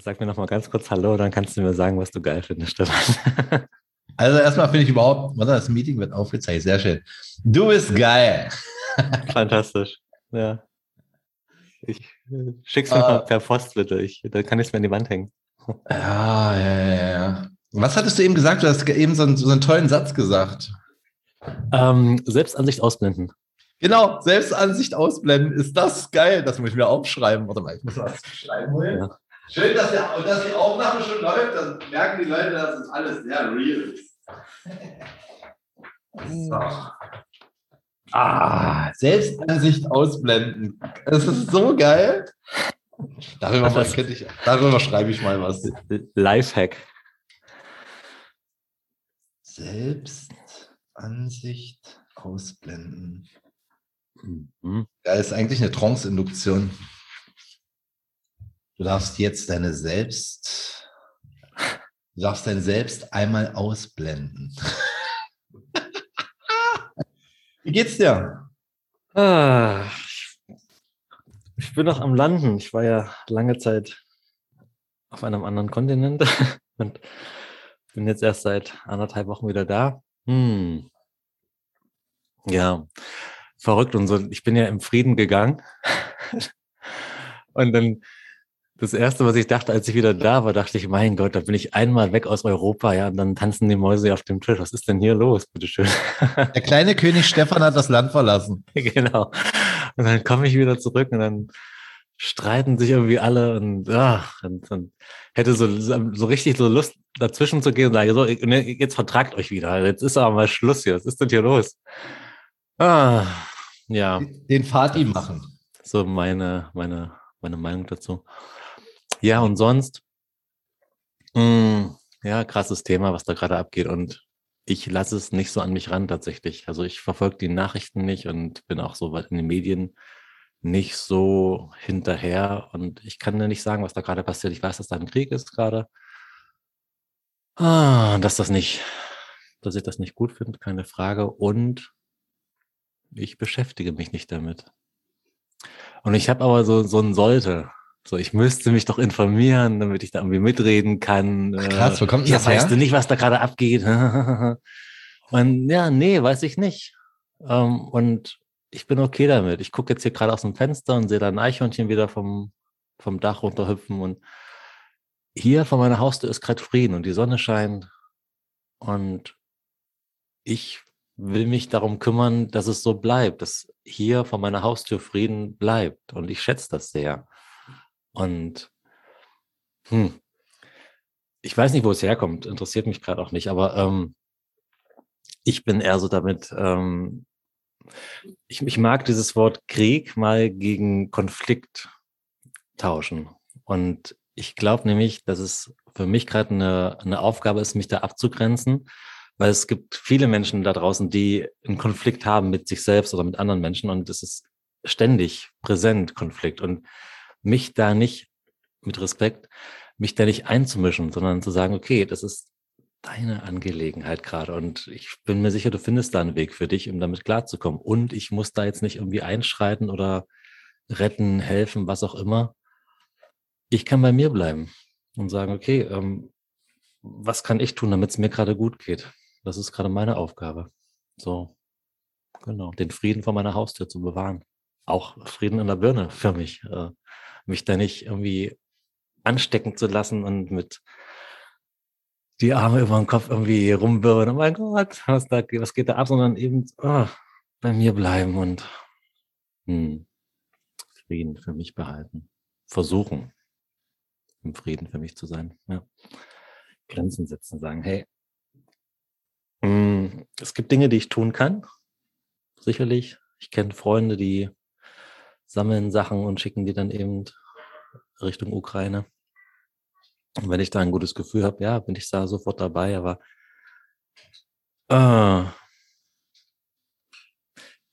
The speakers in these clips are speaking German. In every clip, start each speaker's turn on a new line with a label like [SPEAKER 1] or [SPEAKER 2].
[SPEAKER 1] Sag mir noch mal ganz kurz Hallo, dann kannst du mir sagen, was du geil findest, Stefan.
[SPEAKER 2] Also erstmal finde ich überhaupt, warte, das Meeting wird aufgezeichnet, sehr schön. Du bist geil.
[SPEAKER 1] Fantastisch. Ja. Ich äh, schick's mir
[SPEAKER 2] Äh.
[SPEAKER 1] mal per Post, bitte. Ich, dann kann ich es mir an die Wand hängen.
[SPEAKER 2] Ja, ja, ja, ja. Was hattest du eben gesagt? Du hast eben so einen, so einen tollen Satz gesagt.
[SPEAKER 1] Ähm, Selbstansicht ausblenden.
[SPEAKER 2] Genau, Selbstansicht ausblenden. Ist das geil? Das muss ich mir aufschreiben. Warte mal, ich muss das schreiben.
[SPEAKER 1] Ja.
[SPEAKER 2] Schön, dass, der, dass die Aufnahme schon läuft. Dann merken die Leute, dass es alles sehr real ist. So. Ah, Selbstansicht ausblenden. Das ist so geil. Darüber, mal,
[SPEAKER 1] Das-
[SPEAKER 2] ich, darüber schreibe ich mal was.
[SPEAKER 1] Lifehack.
[SPEAKER 2] Selbstansicht ausblenden.
[SPEAKER 1] Mhm.
[SPEAKER 2] Ja, ist eigentlich eine Trance-Induktion. Du darfst jetzt deine Selbst, du darfst dein Selbst einmal ausblenden. Wie geht's dir?
[SPEAKER 1] Ah, ich- bin noch am Landen. Ich war ja lange Zeit auf einem anderen Kontinent und bin jetzt erst seit anderthalb Wochen wieder da. Hm. Ja, verrückt und so. Ich bin ja im Frieden gegangen. Und dann das erste, was ich dachte, als ich wieder da war, dachte ich, mein Gott, da bin ich einmal weg aus Europa, ja, und dann tanzen die Mäuse auf dem Tisch. Was ist denn hier los, bitteschön?
[SPEAKER 2] Der kleine König Stefan hat das Land verlassen.
[SPEAKER 1] genau. Und dann komme ich wieder zurück und dann streiten sich irgendwie alle und, ach, und, und hätte so, so richtig so Lust, dazwischen zu gehen und sagen, so, ne, jetzt vertragt euch wieder. Jetzt ist aber mal Schluss hier. Was ist denn hier los? Ah, ja,
[SPEAKER 2] Den Fatih machen.
[SPEAKER 1] so meine, meine, meine Meinung dazu. Ja, und sonst, mh, ja, krasses Thema, was da gerade abgeht. Und ich lasse es nicht so an mich ran tatsächlich. Also ich verfolge die Nachrichten nicht und bin auch so weit in den Medien nicht so hinterher. Und ich kann dir nicht sagen, was da gerade passiert. Ich weiß, dass da ein Krieg ist gerade. Ah, dass das nicht, dass ich das nicht gut finde, keine Frage. Und ich beschäftige mich nicht damit. Und ich habe aber so, so ein Sollte. So, ich müsste mich doch informieren, damit ich da irgendwie mitreden kann.
[SPEAKER 2] Ach, krass, wo kommt denn
[SPEAKER 1] ja,
[SPEAKER 2] das
[SPEAKER 1] weißt
[SPEAKER 2] her?
[SPEAKER 1] du nicht, was da gerade abgeht? und ja, nee, weiß ich nicht. Ähm, und ich bin okay damit. Ich gucke jetzt hier gerade aus dem Fenster und sehe da ein Eichhörnchen wieder vom, vom Dach runterhüpfen. Und hier vor meiner Haustür ist gerade Frieden und die Sonne scheint. Und ich will mich darum kümmern, dass es so bleibt, dass hier vor meiner Haustür Frieden bleibt. Und ich schätze das sehr. Und hm, ich weiß nicht, wo es herkommt, interessiert mich gerade auch nicht, aber ähm, ich bin eher so damit, ähm, ich, ich mag dieses Wort Krieg mal gegen Konflikt tauschen. Und ich glaube nämlich, dass es für mich gerade eine, eine Aufgabe ist, mich da abzugrenzen, weil es gibt viele Menschen da draußen, die einen Konflikt haben mit sich selbst oder mit anderen Menschen und es ist ständig präsent, Konflikt. Und mich da nicht, mit Respekt, mich da nicht einzumischen, sondern zu sagen, okay, das ist deine Angelegenheit gerade und ich bin mir sicher, du findest da einen Weg für dich, um damit klarzukommen. Und ich muss da jetzt nicht irgendwie einschreiten oder retten, helfen, was auch immer. Ich kann bei mir bleiben und sagen, okay, ähm, was kann ich tun, damit es mir gerade gut geht? Das ist gerade meine Aufgabe. So, genau, den Frieden vor meiner Haustür zu bewahren. Auch Frieden in der Birne für mich. Äh, mich da nicht irgendwie anstecken zu lassen und mit die Arme über den Kopf irgendwie rumwirbeln. Oh mein Gott, was, da, was geht da ab? Sondern eben oh, bei mir bleiben und hm, Frieden für mich behalten. Versuchen, im Frieden für mich zu sein. Ja. Grenzen setzen, sagen, hey, hm, es gibt Dinge, die ich tun kann. Sicherlich. Ich kenne Freunde, die sammeln Sachen und schicken die dann eben Richtung Ukraine. Und wenn ich da ein gutes Gefühl habe, ja, bin ich da sofort dabei, aber äh,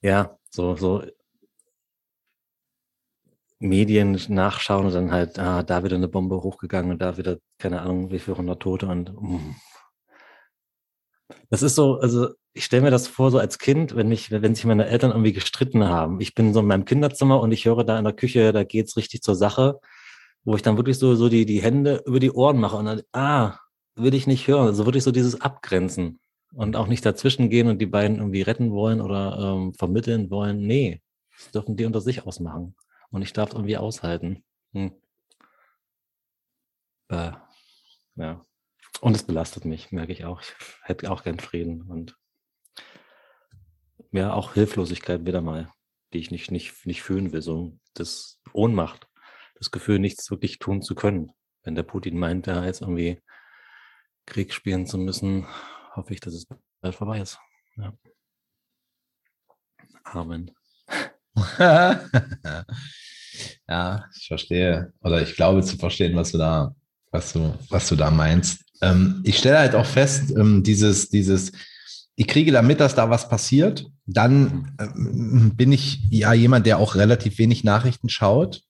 [SPEAKER 1] ja, so, so Medien nachschauen und dann halt, ah, da wieder eine Bombe hochgegangen und da wieder, keine Ahnung, wie viele hundert Tote und mm. Das ist so, also ich stelle mir das vor, so als Kind, wenn mich, wenn sich meine Eltern irgendwie gestritten haben. Ich bin so in meinem Kinderzimmer und ich höre da in der Küche, da geht's richtig zur Sache, wo ich dann wirklich so, so die, die Hände über die Ohren mache und dann, ah, will ich nicht hören. Also wirklich so dieses Abgrenzen und auch nicht dazwischen gehen und die beiden irgendwie retten wollen oder ähm, vermitteln wollen. Nee, das dürfen die unter sich ausmachen. Und ich darf irgendwie aushalten. Hm. Äh, ja. Und es belastet mich, merke ich auch. Ich hätte auch gern Frieden und ja, auch Hilflosigkeit wieder mal, die ich nicht, nicht, nicht fühlen will. So das Ohnmacht, das Gefühl, nichts wirklich tun zu können. Wenn der Putin meint, da jetzt irgendwie Krieg spielen zu müssen, hoffe ich, dass es bald vorbei ist. Ja. Amen.
[SPEAKER 2] ja, ich verstehe. Oder ich glaube zu verstehen, was du da, was du, was du da meinst. Ähm, ich stelle halt auch fest, ähm, dieses, dieses, ich kriege da mit, dass da was passiert. Dann ähm, bin ich ja jemand, der auch relativ wenig Nachrichten schaut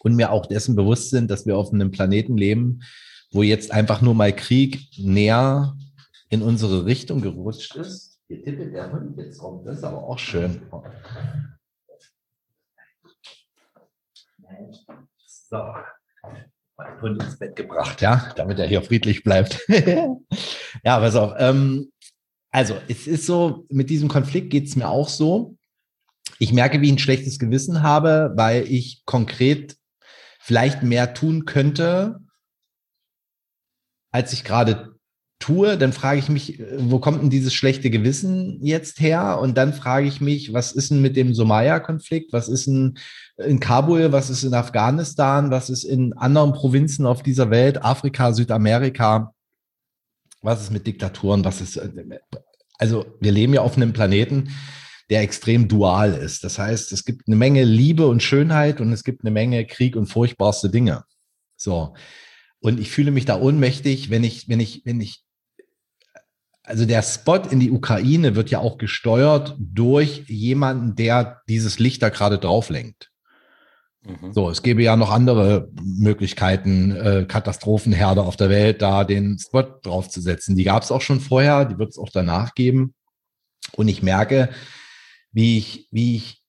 [SPEAKER 2] und mir auch dessen bewusst sind, dass wir auf einem Planeten leben, wo jetzt einfach nur mal Krieg näher in unsere Richtung gerutscht ist. Hier tippelt der Hund jetzt rum, das ist aber auch schön. So, mein Hund ins Bett gebracht, ja, damit er hier friedlich bleibt. ja, pass auf. Ähm, also, es ist so, mit diesem Konflikt geht es mir auch so. Ich merke, wie ich ein schlechtes Gewissen habe, weil ich konkret vielleicht mehr tun könnte, als ich gerade tue, dann frage ich mich, wo kommt denn dieses schlechte Gewissen jetzt her? Und dann frage ich mich, was ist denn mit dem Somalia-Konflikt? Was ist denn in Kabul? Was ist in Afghanistan? Was ist in anderen Provinzen auf dieser Welt? Afrika, Südamerika? Was ist mit Diktaturen? Was ist, also wir leben ja auf einem Planeten, der extrem dual ist. Das heißt, es gibt eine Menge Liebe und Schönheit und es gibt eine Menge Krieg und furchtbarste Dinge. So. Und ich fühle mich da ohnmächtig, wenn ich, wenn ich, wenn ich, also der Spot in die Ukraine wird ja auch gesteuert durch jemanden, der dieses Licht da gerade drauf lenkt. Mhm. So, es gäbe ja noch andere Möglichkeiten, äh, Katastrophenherde auf der Welt da den Spot draufzusetzen. Die gab es auch schon vorher, die wird es auch danach geben. Und ich merke, wie ich, wie ich,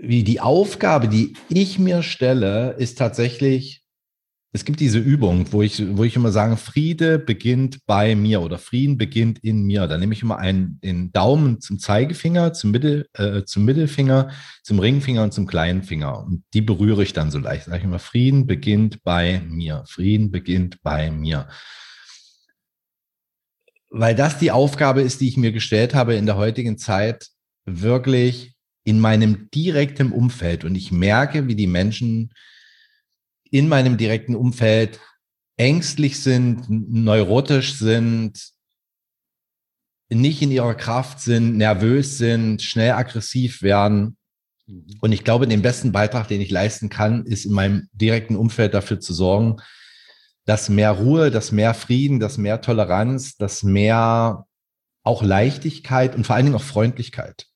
[SPEAKER 2] wie die Aufgabe, die ich mir stelle, ist tatsächlich es gibt diese Übung, wo ich, wo ich immer sage, Friede beginnt bei mir oder Frieden beginnt in mir. Da nehme ich immer einen, den Daumen zum Zeigefinger, zum, Mittel, äh, zum Mittelfinger, zum Ringfinger und zum kleinen Finger. Und die berühre ich dann so leicht. Sage ich immer, Frieden beginnt bei mir. Frieden beginnt bei mir. Weil das die Aufgabe ist, die ich mir gestellt habe in der heutigen Zeit, wirklich in meinem direkten Umfeld. Und ich merke, wie die Menschen in meinem direkten Umfeld ängstlich sind, neurotisch sind, nicht in ihrer Kraft sind, nervös sind, schnell aggressiv werden. Mhm. Und ich glaube, den besten Beitrag, den ich leisten kann, ist in meinem direkten Umfeld dafür zu sorgen, dass mehr Ruhe, dass mehr Frieden, dass mehr Toleranz, dass mehr auch Leichtigkeit und vor allen Dingen auch Freundlichkeit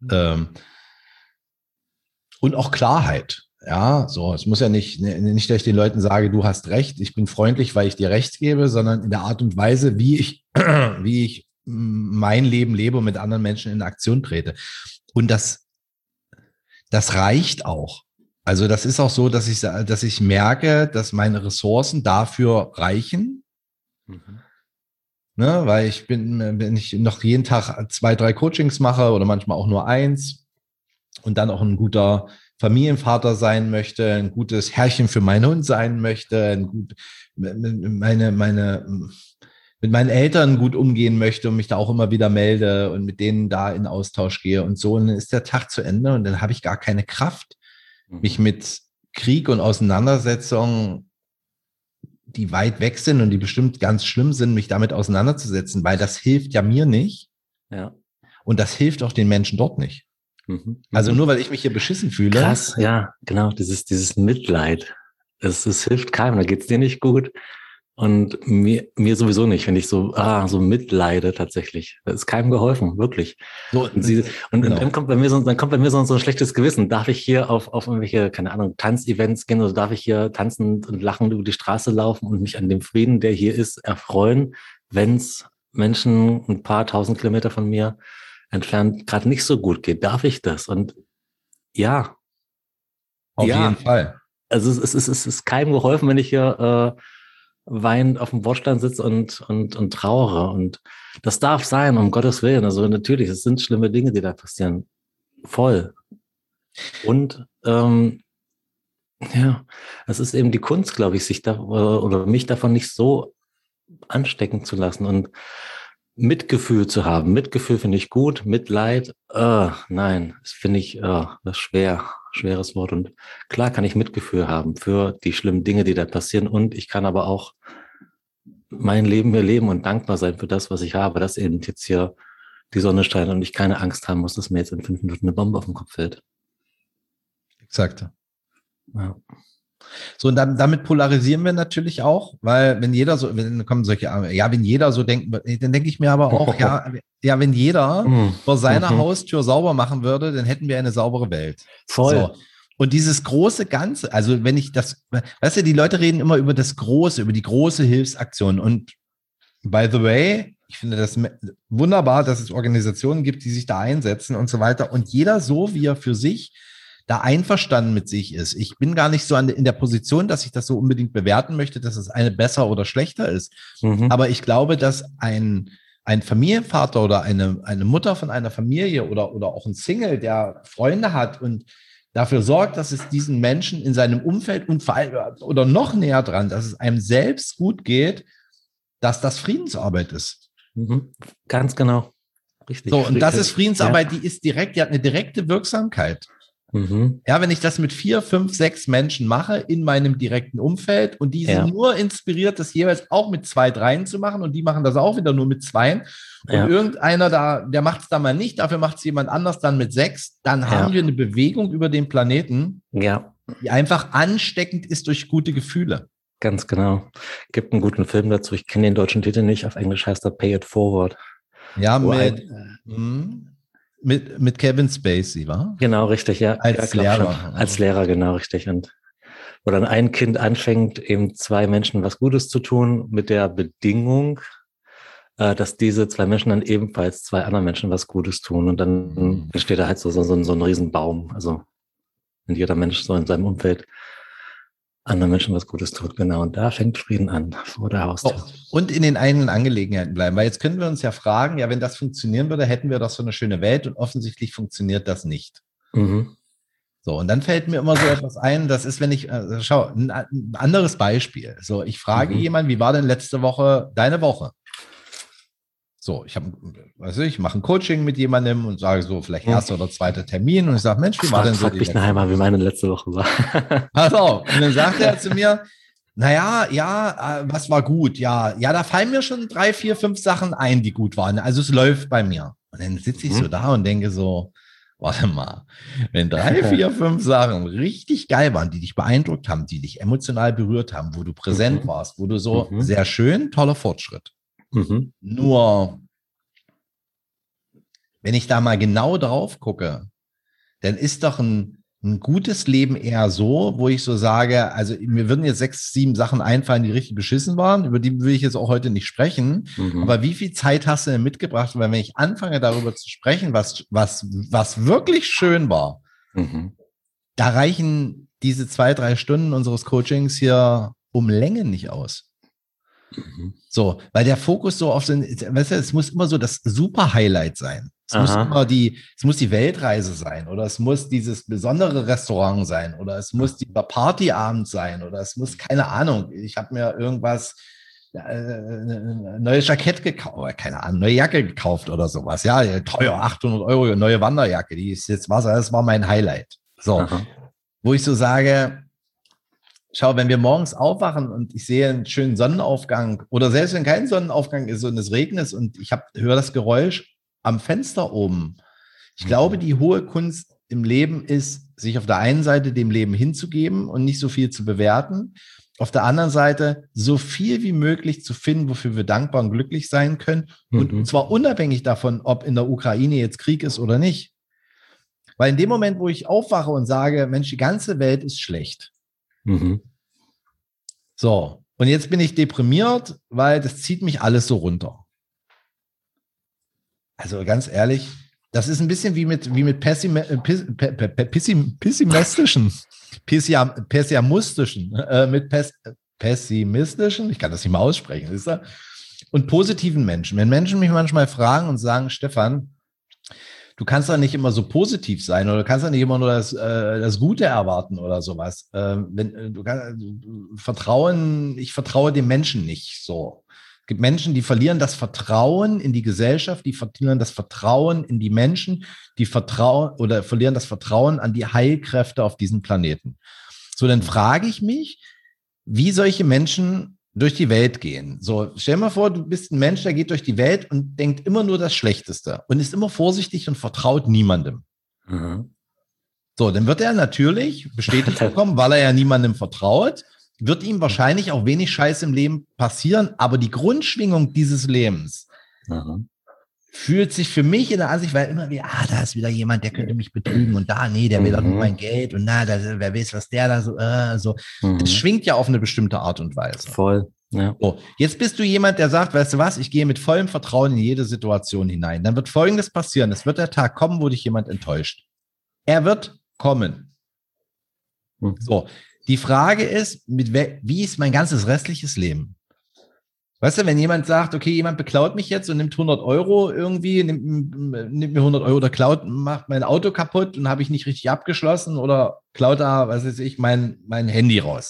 [SPEAKER 2] mhm. ähm, und auch Klarheit ja, so, es muss ja nicht, ne, nicht, dass ich den Leuten sage, du hast recht, ich bin freundlich, weil ich dir recht gebe, sondern in der Art und Weise, wie ich, wie ich mein Leben lebe und mit anderen Menschen in Aktion trete. Und das, das reicht auch. Also das ist auch so, dass ich, dass ich merke, dass meine Ressourcen dafür reichen. Mhm. Ne, weil ich bin, wenn ich noch jeden Tag zwei, drei Coachings mache oder manchmal auch nur eins und dann auch ein guter Familienvater sein möchte, ein gutes Herrchen für meinen Hund sein möchte, ein gut, meine, meine, mit meinen Eltern gut umgehen möchte und mich da auch immer wieder melde und mit denen da in Austausch gehe und so. Und dann ist der Tag zu Ende und dann habe ich gar keine Kraft, mhm. mich mit Krieg und Auseinandersetzungen, die weit weg sind und die bestimmt ganz schlimm sind, mich damit auseinanderzusetzen, weil das hilft ja mir nicht. Ja. Und das hilft auch den Menschen dort nicht. Mhm. Also mhm. nur weil ich mich hier beschissen fühle.
[SPEAKER 1] Krass, ja, genau, dieses, dieses Mitleid. Es, es hilft keinem, da geht's dir nicht gut. Und mir, mir sowieso nicht, wenn ich so, ah, so mitleide tatsächlich. Das ist keinem geholfen, wirklich. So, und, sie, und, genau. dann kommt bei mir so, dann kommt bei mir so, so ein schlechtes Gewissen. Darf ich hier auf, auf irgendwelche, keine Ahnung, Tanzevents gehen oder darf ich hier tanzend und lachend über die Straße laufen und mich an dem Frieden, der hier ist, erfreuen, wenn es Menschen ein paar tausend Kilometer von mir entfernt gerade nicht so gut geht. Darf ich das? Und ja.
[SPEAKER 2] Auf ja. jeden Fall.
[SPEAKER 1] also es, ist, es ist keinem geholfen, wenn ich hier äh, weinend auf dem Bordstein sitze und, und, und trauere. Und das darf sein, um Gottes Willen. Also natürlich, es sind schlimme Dinge, die da passieren. Voll. Und ähm, ja, es ist eben die Kunst, glaube ich, sich da oder mich davon nicht so anstecken zu lassen und Mitgefühl zu haben. Mitgefühl finde ich gut, Mitleid, äh, nein, das finde ich äh, das schwer, schweres Wort. Und klar kann ich Mitgefühl haben für die schlimmen Dinge, die da passieren. Und ich kann aber auch mein Leben hier leben und dankbar sein für das, was ich habe, dass eben jetzt hier die Sonne scheint und ich keine Angst haben muss, dass mir jetzt in fünf Minuten eine Bombe auf den Kopf fällt.
[SPEAKER 2] Exakt. Ja. So, und dann, damit polarisieren wir natürlich auch, weil wenn jeder so, wenn kommen solche, ja, wenn jeder so denkt, dann denke ich mir aber auch, ja, ja, wenn jeder mhm. vor seiner mhm. Haustür sauber machen würde, dann hätten wir eine saubere Welt.
[SPEAKER 1] Voll.
[SPEAKER 2] So. Und dieses große Ganze, also wenn ich das, weißt du, die Leute reden immer über das Große, über die große Hilfsaktion. Und by the way, ich finde das wunderbar, dass es Organisationen gibt, die sich da einsetzen und so weiter. Und jeder so, wie er für sich da einverstanden mit sich ist. Ich bin gar nicht so an, in der Position, dass ich das so unbedingt bewerten möchte, dass es eine besser oder schlechter ist. Mhm. Aber ich glaube, dass ein, ein Familienvater oder eine, eine Mutter von einer Familie oder, oder auch ein Single, der Freunde hat und dafür sorgt, dass es diesen Menschen in seinem Umfeld und vor allem oder noch näher dran, dass es einem selbst gut geht, dass das Friedensarbeit ist.
[SPEAKER 1] Mhm. Ganz genau.
[SPEAKER 2] Richtig. So, und das ist Friedensarbeit, ja. die ist direkt, die hat eine direkte Wirksamkeit. Mhm. Ja, wenn ich das mit vier, fünf, sechs Menschen mache in meinem direkten Umfeld und die ja. sind nur inspiriert, das jeweils auch mit zwei, dreien zu machen und die machen das auch wieder nur mit zweien und ja. irgendeiner da, der macht es dann mal nicht, dafür macht es jemand anders dann mit sechs, dann ja. haben wir eine Bewegung über den Planeten,
[SPEAKER 1] ja.
[SPEAKER 2] die einfach ansteckend ist durch gute Gefühle.
[SPEAKER 1] Ganz genau. Gibt einen guten Film dazu. Ich kenne den deutschen Titel nicht. Auf Englisch heißt er Pay It Forward.
[SPEAKER 2] Ja, mit, ein, hm? Mit, mit Kevin Spacey, war?
[SPEAKER 1] Genau, richtig, ja.
[SPEAKER 2] Als
[SPEAKER 1] ja,
[SPEAKER 2] Lehrer.
[SPEAKER 1] Schon. Als Lehrer, genau, richtig. Und wo dann ein Kind anfängt, eben zwei Menschen was Gutes zu tun, mit der Bedingung, äh, dass diese zwei Menschen dann ebenfalls zwei anderen Menschen was Gutes tun. Und dann mhm. entsteht da halt so, so, so, so ein Riesenbaum. Also, wenn jeder Mensch so in seinem Umfeld anderen Menschen was Gutes tut. Genau. Und da fängt Frieden an, vor der Haustür. Oh,
[SPEAKER 2] und in den eigenen Angelegenheiten bleiben. Weil jetzt können wir uns ja fragen, ja, wenn das funktionieren würde, hätten wir doch so eine schöne Welt und offensichtlich funktioniert das nicht. Mhm. So, und dann fällt mir immer so etwas ein, das ist, wenn ich, äh, schau, ein, ein, anderes Beispiel. So, ich frage mhm. jemanden, wie war denn letzte Woche deine Woche? So, ich habe, weiß ich, mache ein Coaching mit jemandem und sage so, vielleicht hm. erster oder zweiter Termin und ich sage, Mensch, wie war denn so?
[SPEAKER 1] Frag mich nachher mal, wie meine letzte Woche war.
[SPEAKER 2] Pass auf. Und dann sagt er zu mir, naja, ja, äh, was war gut? Ja, ja, da fallen mir schon drei, vier, fünf Sachen ein, die gut waren. Also es läuft bei mir. Und dann sitze ich hm. so da und denke so, warte mal, wenn drei, vier, fünf Sachen richtig geil waren, die dich beeindruckt haben, die dich emotional berührt haben, wo du präsent mhm. warst, wo du so mhm. sehr schön, toller Fortschritt. Mhm. Nur, wenn ich da mal genau drauf gucke, dann ist doch ein, ein gutes Leben eher so, wo ich so sage, also mir würden jetzt sechs, sieben Sachen einfallen, die richtig beschissen waren, über die will ich jetzt auch heute nicht sprechen. Mhm. Aber wie viel Zeit hast du denn mitgebracht? Weil wenn ich anfange darüber zu sprechen, was, was, was wirklich schön war, mhm. da reichen diese zwei, drei Stunden unseres Coachings hier um Längen nicht aus. Mhm. So, weil der Fokus so auf den, weißt du, es muss immer so das Super-Highlight sein. Es Aha. muss immer die, es muss die Weltreise sein oder es muss dieses besondere Restaurant sein oder es muss dieser Partyabend sein oder es muss, keine Ahnung, ich habe mir irgendwas, äh, neues Jackett gekauft, keine Ahnung, neue Jacke gekauft oder sowas. Ja, teuer, 800 Euro, neue Wanderjacke, die ist jetzt Wasser, das war mein Highlight. So, Aha. wo ich so sage, schau, wenn wir morgens aufwachen und ich sehe einen schönen Sonnenaufgang oder selbst wenn kein Sonnenaufgang ist und es regnet und ich höre das Geräusch am Fenster oben. Ich glaube, die hohe Kunst im Leben ist, sich auf der einen Seite dem Leben hinzugeben und nicht so viel zu bewerten. Auf der anderen Seite so viel wie möglich zu finden, wofür wir dankbar und glücklich sein können. Und mhm. zwar unabhängig davon, ob in der Ukraine jetzt Krieg ist oder nicht. Weil in dem Moment, wo ich aufwache und sage, Mensch, die ganze Welt ist schlecht, Mhm. So, und jetzt bin ich deprimiert, weil das zieht mich alles so runter. Also ganz ehrlich, Das ist ein bisschen wie mit, wie mit pessim, äh, pessim, pessimistischen, pessimistischen, äh, mit pes, pessimistischen, ich kann das nicht mal aussprechen, ist er? Und positiven Menschen. Wenn Menschen mich manchmal fragen und sagen, Stefan, du kannst doch nicht immer so positiv sein oder du kannst doch nicht immer nur das, äh, das Gute erwarten oder sowas. Ähm, wenn, äh, du kannst, Vertrauen, ich vertraue dem Menschen nicht so gibt Menschen, die verlieren das Vertrauen in die Gesellschaft, die verlieren das Vertrauen in die Menschen, die vertrauen oder verlieren das Vertrauen an die Heilkräfte auf diesem Planeten. So, dann frage ich mich, wie solche Menschen durch die Welt gehen. So, stell dir mal vor, du bist ein Mensch, der geht durch die Welt und denkt immer nur das Schlechteste und ist immer vorsichtig und vertraut niemandem. Mhm. So, dann wird er natürlich bestätigt bekommen, weil er ja niemandem vertraut wird ihm wahrscheinlich auch wenig Scheiß im Leben passieren, aber die Grundschwingung dieses Lebens mhm. Fühlt sich für mich in der Ansicht, weil immer wieder, ah, da ist wieder jemand, der könnte mich betrügen und da, nee, der will doch nur mhm. mein Geld und na, da, wer weiß, was der da so, äh, so. Mhm. Das schwingt ja auf eine bestimmte Art und Weise.
[SPEAKER 1] Voll. Ja.
[SPEAKER 2] So, jetzt bist du jemand, der sagt, weißt du was, ich gehe mit vollem Vertrauen in jede Situation hinein. Dann wird Folgendes passieren. Es wird der Tag kommen, wo dich jemand enttäuscht. Er wird kommen. Mhm. So, die Frage ist, mit wie ist mein ganzes restliches Leben? Weißt du, wenn jemand sagt, okay, jemand beklaut mich jetzt und nimmt 100 Euro irgendwie, nimmt, nimmt mir 100 Euro oder klaut, macht mein Auto kaputt und habe ich nicht richtig abgeschlossen oder klaut da, was weiß ich, mein, mein Handy raus.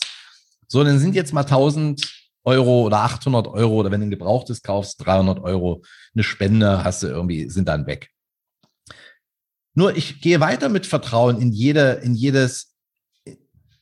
[SPEAKER 2] So, dann sind jetzt mal 1000 Euro oder 800 Euro oder wenn du ein gebrauchtes kaufst, 300 Euro, eine Spende hast du irgendwie, sind dann weg. Nur ich gehe weiter mit Vertrauen in jede, in jedes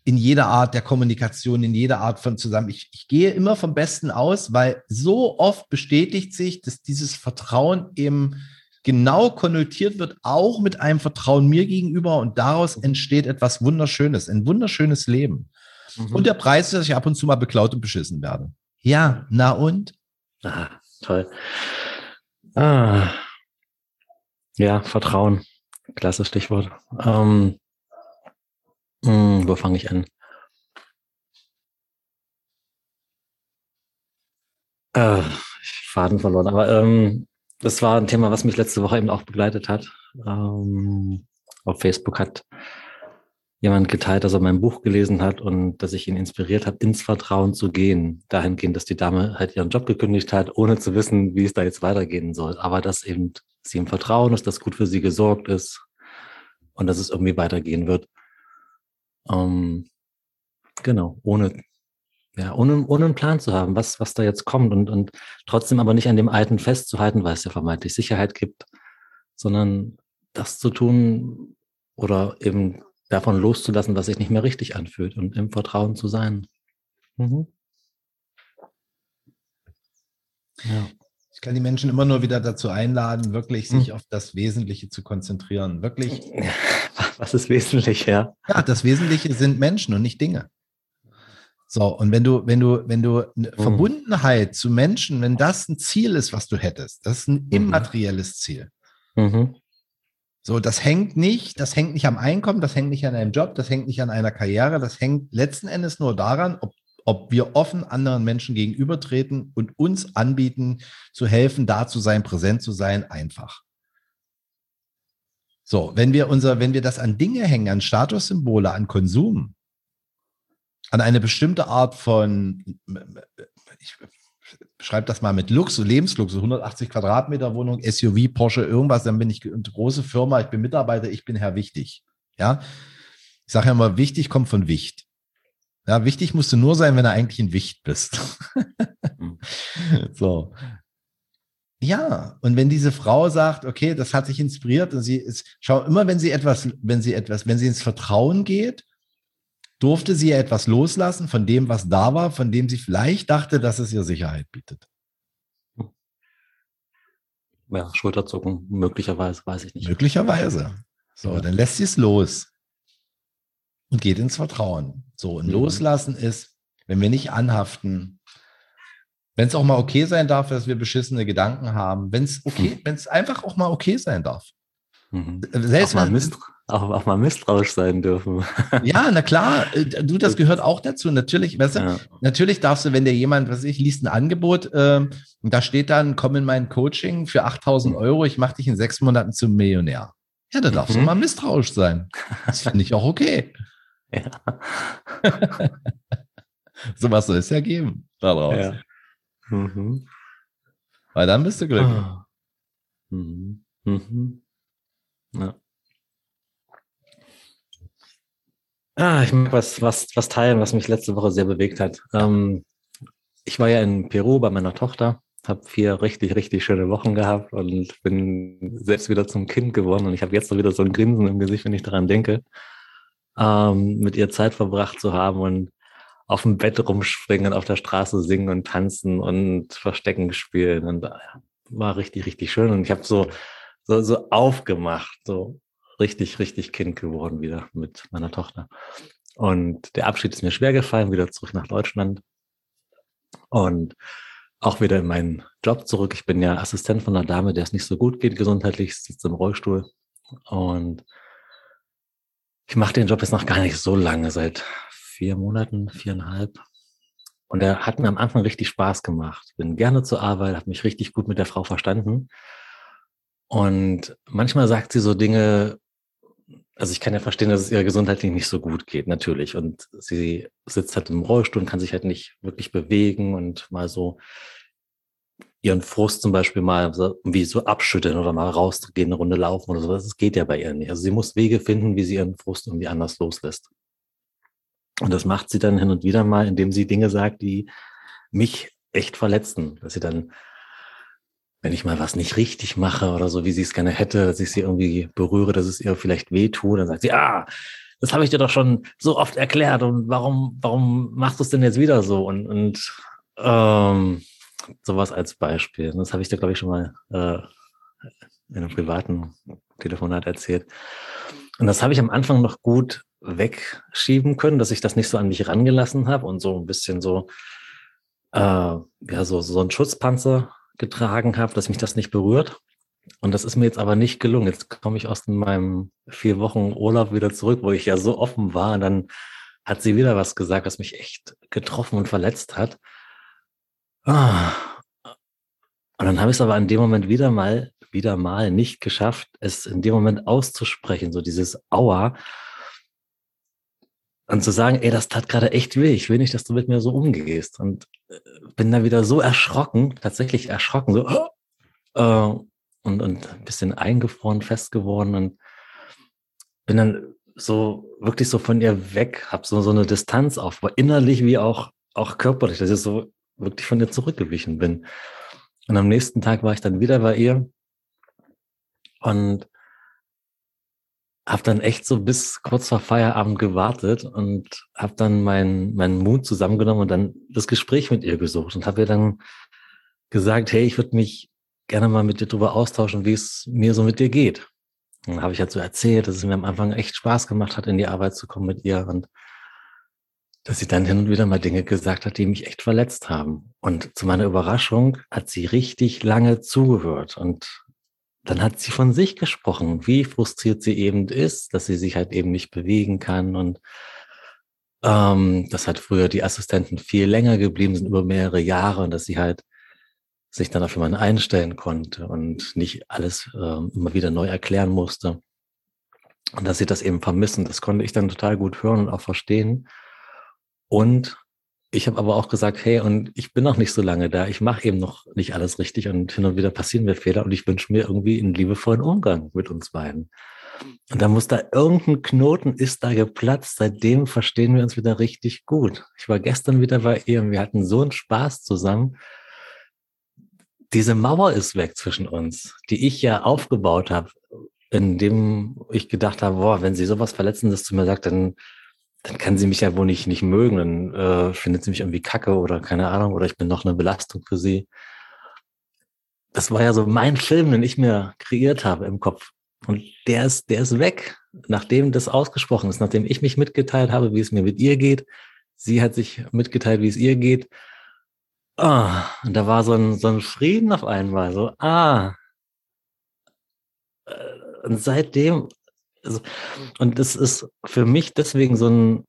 [SPEAKER 2] in jeder Art der Kommunikation, in jeder Art von zusammen. Ich, ich gehe immer vom Besten aus, weil so oft bestätigt sich, dass dieses Vertrauen eben genau konnotiert wird, auch mit einem Vertrauen mir gegenüber und daraus entsteht etwas Wunderschönes, ein wunderschönes Leben. Mhm. Und der Preis ist, dass ich ab und zu mal beklaut und beschissen werde. Ja, na und?
[SPEAKER 1] Ah, toll. Ah. Ja, Vertrauen. Klasse Stichwort. Ähm, hm, wo fange ich an? Äh, Faden verloren. Aber ähm, das war ein Thema, was mich letzte Woche eben auch begleitet hat. Ähm, auf Facebook hat jemand geteilt, dass er mein Buch gelesen hat und dass ich ihn inspiriert habe, ins Vertrauen zu gehen. Dahingehend, dass die Dame halt ihren Job gekündigt hat, ohne zu wissen, wie es da jetzt weitergehen soll. Aber dass eben sie im Vertrauen ist, dass gut für sie gesorgt ist und dass es irgendwie weitergehen wird. Ähm, genau, ohne, ja, ohne, ohne einen Plan zu haben, was, was da jetzt kommt und, und trotzdem aber nicht an dem Alten festzuhalten, weil es ja vermeintlich Sicherheit gibt, sondern das zu tun oder eben davon loszulassen, was sich nicht mehr richtig anfühlt und im Vertrauen zu sein. Mhm.
[SPEAKER 2] Ja. Ich kann die Menschen immer nur wieder dazu einladen, wirklich sich hm. auf das Wesentliche zu konzentrieren. Wirklich.
[SPEAKER 1] Was ist wesentlich, ja?
[SPEAKER 2] Ja, das Wesentliche sind Menschen und nicht Dinge. So, und wenn du, wenn du, wenn du eine mhm. Verbundenheit zu Menschen, wenn das ein Ziel ist, was du hättest, das ist ein mhm. immaterielles Ziel. Mhm. So, das hängt nicht, das hängt nicht am Einkommen, das hängt nicht an einem Job, das hängt nicht an einer Karriere, das hängt letzten Endes nur daran, ob, ob wir offen anderen Menschen gegenübertreten und uns anbieten, zu helfen, da zu sein, präsent zu sein, einfach. So, wenn wir unser, wenn wir das an Dinge hängen, an Statussymbole, an Konsum, an eine bestimmte Art von, ich beschreibe das mal mit Luxus, Lebensluxus, 180 Quadratmeter Wohnung, SUV, Porsche, irgendwas, dann bin ich eine große Firma, ich bin Mitarbeiter, ich bin Herr Wichtig. Ja, ich sage ja immer, wichtig kommt von Wicht. Ja, wichtig musst du nur sein, wenn du eigentlich ein Wicht bist. Hm. so. Ja, und wenn diese Frau sagt, okay, das hat sich inspiriert und sie ist, schau, immer wenn sie etwas, wenn sie etwas, wenn sie ins Vertrauen geht, durfte sie etwas loslassen von dem, was da war, von dem sie vielleicht dachte, dass es ihr Sicherheit bietet.
[SPEAKER 1] Ja, Schulterzucken, möglicherweise, weiß ich nicht.
[SPEAKER 2] Möglicherweise. So, ja. dann lässt sie es los und geht ins Vertrauen. So, und mhm. loslassen ist, wenn wir nicht anhaften, wenn es auch mal okay sein darf, dass wir beschissene Gedanken haben. Wenn es okay, mhm. wenn es einfach auch mal okay sein darf.
[SPEAKER 1] Mhm. Selbst mal Mist, auch, auch mal misstrauisch sein dürfen.
[SPEAKER 2] Ja, na klar, äh, du, das gehört auch dazu. Natürlich, weißt du, ja. natürlich darfst du, wenn dir jemand, was ich, liest ein Angebot, äh, da steht dann, komm in mein Coaching für 8000 mhm. Euro, ich mache dich in sechs Monaten zum Millionär. Ja, da darfst mhm. du mal misstrauisch sein. Das finde ich auch okay. Ja. Sowas soll es ja geben daraus. Ja. Mhm. Weil dann bist du glücklich. Ah. Mhm. Mhm.
[SPEAKER 1] Ja. Ah, ich mag was, was, was teilen, was mich letzte Woche sehr bewegt hat. Ähm, ich war ja in Peru bei meiner Tochter, habe vier richtig, richtig schöne Wochen gehabt und bin selbst wieder zum Kind geworden. Und ich habe jetzt noch wieder so ein Grinsen im Gesicht, wenn ich daran denke, ähm, mit ihr Zeit verbracht zu haben und auf dem Bett rumspringen, auf der Straße singen und tanzen und Verstecken spielen. Und äh, war richtig, richtig schön. Und ich habe so, so, so aufgemacht, so richtig, richtig Kind geworden wieder mit meiner Tochter. Und der Abschied ist mir schwer gefallen, wieder zurück nach Deutschland. Und auch wieder in meinen Job zurück. Ich bin ja Assistent von einer Dame, der es nicht so gut geht gesundheitlich, sitzt im Rollstuhl. Und ich mache den Job jetzt noch gar nicht so lange, seit vier Monaten, viereinhalb. Und er hat mir am Anfang richtig Spaß gemacht. Bin gerne zur Arbeit, habe mich richtig gut mit der Frau verstanden. Und manchmal sagt sie so Dinge, also ich kann ja verstehen, dass es ihr gesundheitlich nicht so gut geht, natürlich. Und sie sitzt halt im Rollstuhl und kann sich halt nicht wirklich bewegen und mal so ihren Frust zum Beispiel mal so, wie so abschütteln oder mal rausgehen, eine Runde laufen oder so. Das geht ja bei ihr nicht. Also sie muss Wege finden, wie sie ihren Frust irgendwie anders loslässt. Und das macht sie dann hin und wieder mal, indem sie Dinge sagt, die mich echt verletzen. Dass sie dann wenn ich mal was nicht richtig mache oder so, wie sie es gerne hätte, dass ich sie irgendwie berühre, dass es ihr vielleicht wehtut, dann sagt sie, ah, das habe ich dir doch schon so oft erklärt und warum, warum machst du es denn jetzt wieder so? Und, und ähm, sowas als Beispiel. Das habe ich dir, glaube ich, schon mal äh, in einem privaten Telefonat erzählt. Und das habe ich am Anfang noch gut wegschieben können, dass ich das nicht so an mich rangelassen habe und so ein bisschen so, äh, ja, so, so ein Schutzpanzer getragen habe, dass mich das nicht berührt. Und das ist mir jetzt aber nicht gelungen. Jetzt komme ich aus meinem vier Wochen Urlaub wieder zurück, wo ich ja so offen war. Und dann hat sie wieder was gesagt, was mich echt getroffen und verletzt hat. Ah. Und dann habe ich es aber in dem Moment wieder mal, wieder mal nicht geschafft, es in dem Moment auszusprechen, so dieses Aua. Und zu sagen, ey, das tat gerade echt weh. Ich will nicht, dass du mit mir so umgehst. Und äh, bin da wieder so erschrocken, tatsächlich erschrocken, so äh, und, und ein bisschen eingefroren, fest geworden und bin dann so wirklich so von ihr weg, habe so, so eine Distanz auf, innerlich wie auch, auch körperlich, dass ich so wirklich von ihr zurückgewichen bin. Und am nächsten Tag war ich dann wieder bei ihr und habe dann echt so bis kurz vor Feierabend gewartet und habe dann meinen meinen Mut zusammengenommen und dann das Gespräch mit ihr gesucht und habe ihr dann gesagt, hey, ich würde mich gerne mal mit dir darüber austauschen, wie es mir so mit dir geht. Und dann habe ich halt so erzählt, dass es mir am Anfang echt Spaß gemacht hat, in die Arbeit zu kommen mit ihr und dass sie dann hin und wieder mal Dinge gesagt hat, die mich echt verletzt haben. Und zu meiner Überraschung hat sie richtig lange zugehört und dann hat sie von sich gesprochen, wie frustriert sie eben ist, dass sie sich halt eben nicht bewegen kann und ähm, dass halt früher die Assistenten viel länger geblieben sind, über mehrere Jahre und dass sie halt sich dann auf jemanden einstellen konnte und nicht alles äh, immer wieder neu erklären musste. Und dass sie das eben vermissen, das konnte ich dann total gut hören und auch verstehen. Und ich habe aber auch gesagt, hey, und ich bin noch nicht so lange da. Ich mache eben noch nicht alles richtig und hin und wieder passieren mir Fehler und ich wünsche mir irgendwie einen liebevollen Umgang mit uns beiden. Und da muss da irgendein Knoten ist da geplatzt. Seitdem verstehen wir uns wieder richtig gut. Ich war gestern wieder bei ihr und wir hatten so einen Spaß zusammen. Diese Mauer ist weg zwischen uns, die ich ja aufgebaut habe, indem ich gedacht habe, boah, wenn sie sowas Verletzendes zu mir sagt, dann dann kann sie mich ja wohl nicht, nicht mögen, dann äh, findet sie mich irgendwie kacke oder keine Ahnung, oder ich bin noch eine Belastung für sie. Das war ja so mein Film, den ich mir kreiert habe im Kopf. Und der ist, der ist weg, nachdem das ausgesprochen ist, nachdem ich mich mitgeteilt habe, wie es mir mit ihr geht. Sie hat sich mitgeteilt, wie es ihr geht. Ah, und da war so ein, so ein Frieden auf einmal, so, ah. Äh, und seitdem und es ist für mich deswegen so ein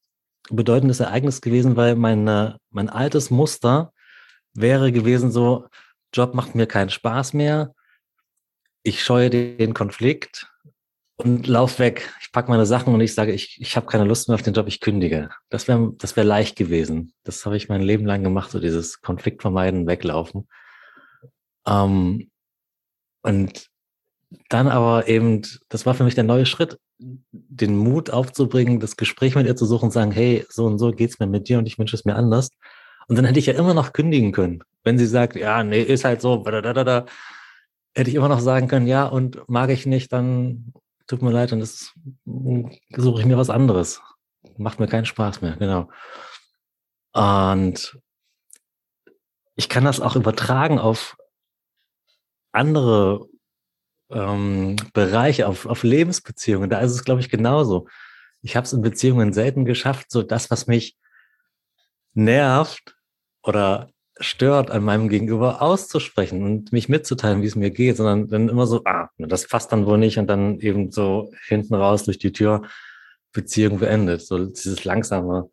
[SPEAKER 1] bedeutendes Ereignis gewesen, weil meine, mein altes Muster wäre gewesen so, Job macht mir keinen Spaß mehr, ich scheue den Konflikt und lauf weg. Ich packe meine Sachen und ich sage, ich, ich habe keine Lust mehr auf den Job, ich kündige. Das wäre das wär leicht gewesen. Das habe ich mein Leben lang gemacht, so dieses Konflikt vermeiden, weglaufen. Ähm, und dann aber eben, das war für mich der neue Schritt, den Mut aufzubringen, das Gespräch mit ihr zu suchen sagen, hey, so und so geht's mir mit dir und ich wünsche es mir anders. Und dann hätte ich ja immer noch kündigen können. Wenn sie sagt, ja, nee, ist halt so, da, hätte ich immer noch sagen können, ja, und mag ich nicht, dann tut mir leid, dann suche ich mir was anderes. Macht mir keinen Spaß mehr, genau. Und ich kann das auch übertragen auf andere ähm, Bereiche, auf, auf Lebensbeziehungen. Da ist es, glaube ich, genauso. Ich habe es in Beziehungen selten geschafft, so das, was mich nervt oder stört an meinem Gegenüber auszusprechen und mich mitzuteilen, wie es mir geht, sondern dann immer so, ah, das passt dann wohl nicht und dann eben so hinten raus durch die Tür Beziehung beendet. So dieses langsame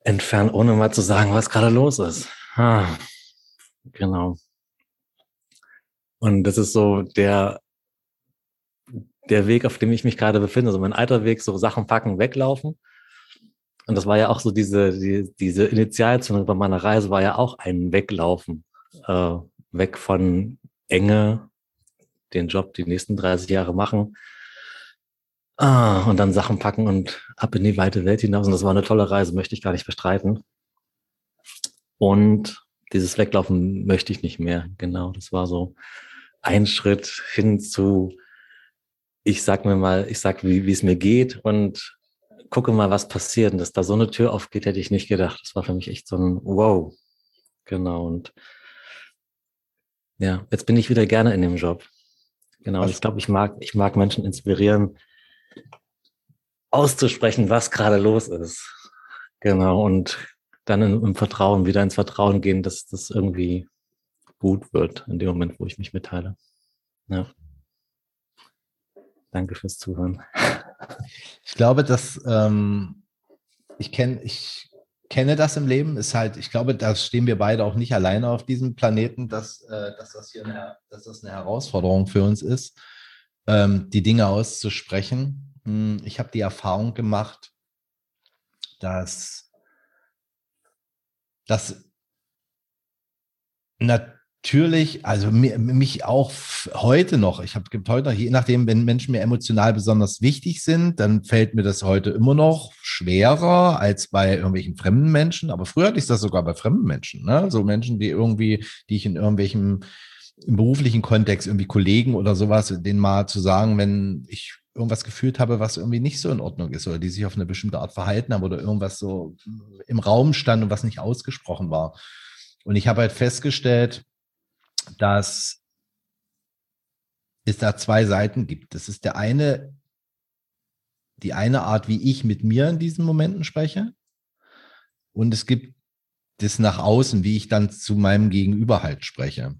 [SPEAKER 1] Entfernen, ohne mal zu sagen, was gerade los ist. Ah, genau. Und das ist so der, der Weg, auf dem ich mich gerade befinde. So mein alter Weg, so Sachen packen, weglaufen. Und das war ja auch so diese, die, diese Initialzündung bei meiner Reise war ja auch ein Weglaufen. Äh, weg von Enge, den Job die nächsten 30 Jahre machen. Ah, und dann Sachen packen und ab in die weite Welt hinaus. Und das war eine tolle Reise, möchte ich gar nicht bestreiten. Und dieses Weglaufen möchte ich nicht mehr. Genau, das war so ein Schritt hin zu, ich sag mir mal, ich sag, wie, wie es mir geht und gucke mal, was passiert. Und dass da so eine Tür aufgeht, hätte ich nicht gedacht. Das war für mich echt so ein Wow. Genau. Und ja, jetzt bin ich wieder gerne in dem Job. Genau. Was? Ich glaube, ich mag, ich mag Menschen inspirieren, auszusprechen, was gerade los ist. Genau. Und dann im Vertrauen, wieder ins Vertrauen gehen, dass das irgendwie gut wird in dem Moment, wo ich mich mitteile. Ja. Danke fürs Zuhören.
[SPEAKER 2] Ich glaube, dass ähm, ich kenne, ich kenne das im Leben, ist halt, ich glaube, da stehen wir beide auch nicht alleine auf diesem Planeten, dass, äh, dass, das, hier eine, dass das eine Herausforderung für uns ist, ähm, die Dinge auszusprechen. Hm, ich habe die Erfahrung gemacht, dass, dass natürlich, also mich auch heute noch, ich habe gibt heute noch, je nachdem, wenn Menschen mir emotional besonders wichtig sind, dann fällt mir das heute immer noch schwerer als bei irgendwelchen fremden Menschen. Aber früher hatte ich das sogar bei fremden Menschen, ne? So Menschen, die irgendwie, die ich in irgendwelchem im beruflichen Kontext, irgendwie Kollegen oder sowas, denen mal zu sagen, wenn ich irgendwas gefühlt habe, was irgendwie nicht so in Ordnung ist oder die sich auf eine bestimmte Art verhalten haben oder irgendwas so im Raum stand und was nicht ausgesprochen war. Und ich habe halt festgestellt, dass es da zwei Seiten gibt. Das ist der eine, die eine Art, wie ich mit mir in diesen Momenten spreche. Und es gibt das nach außen, wie ich dann zu meinem Gegenüber halt spreche.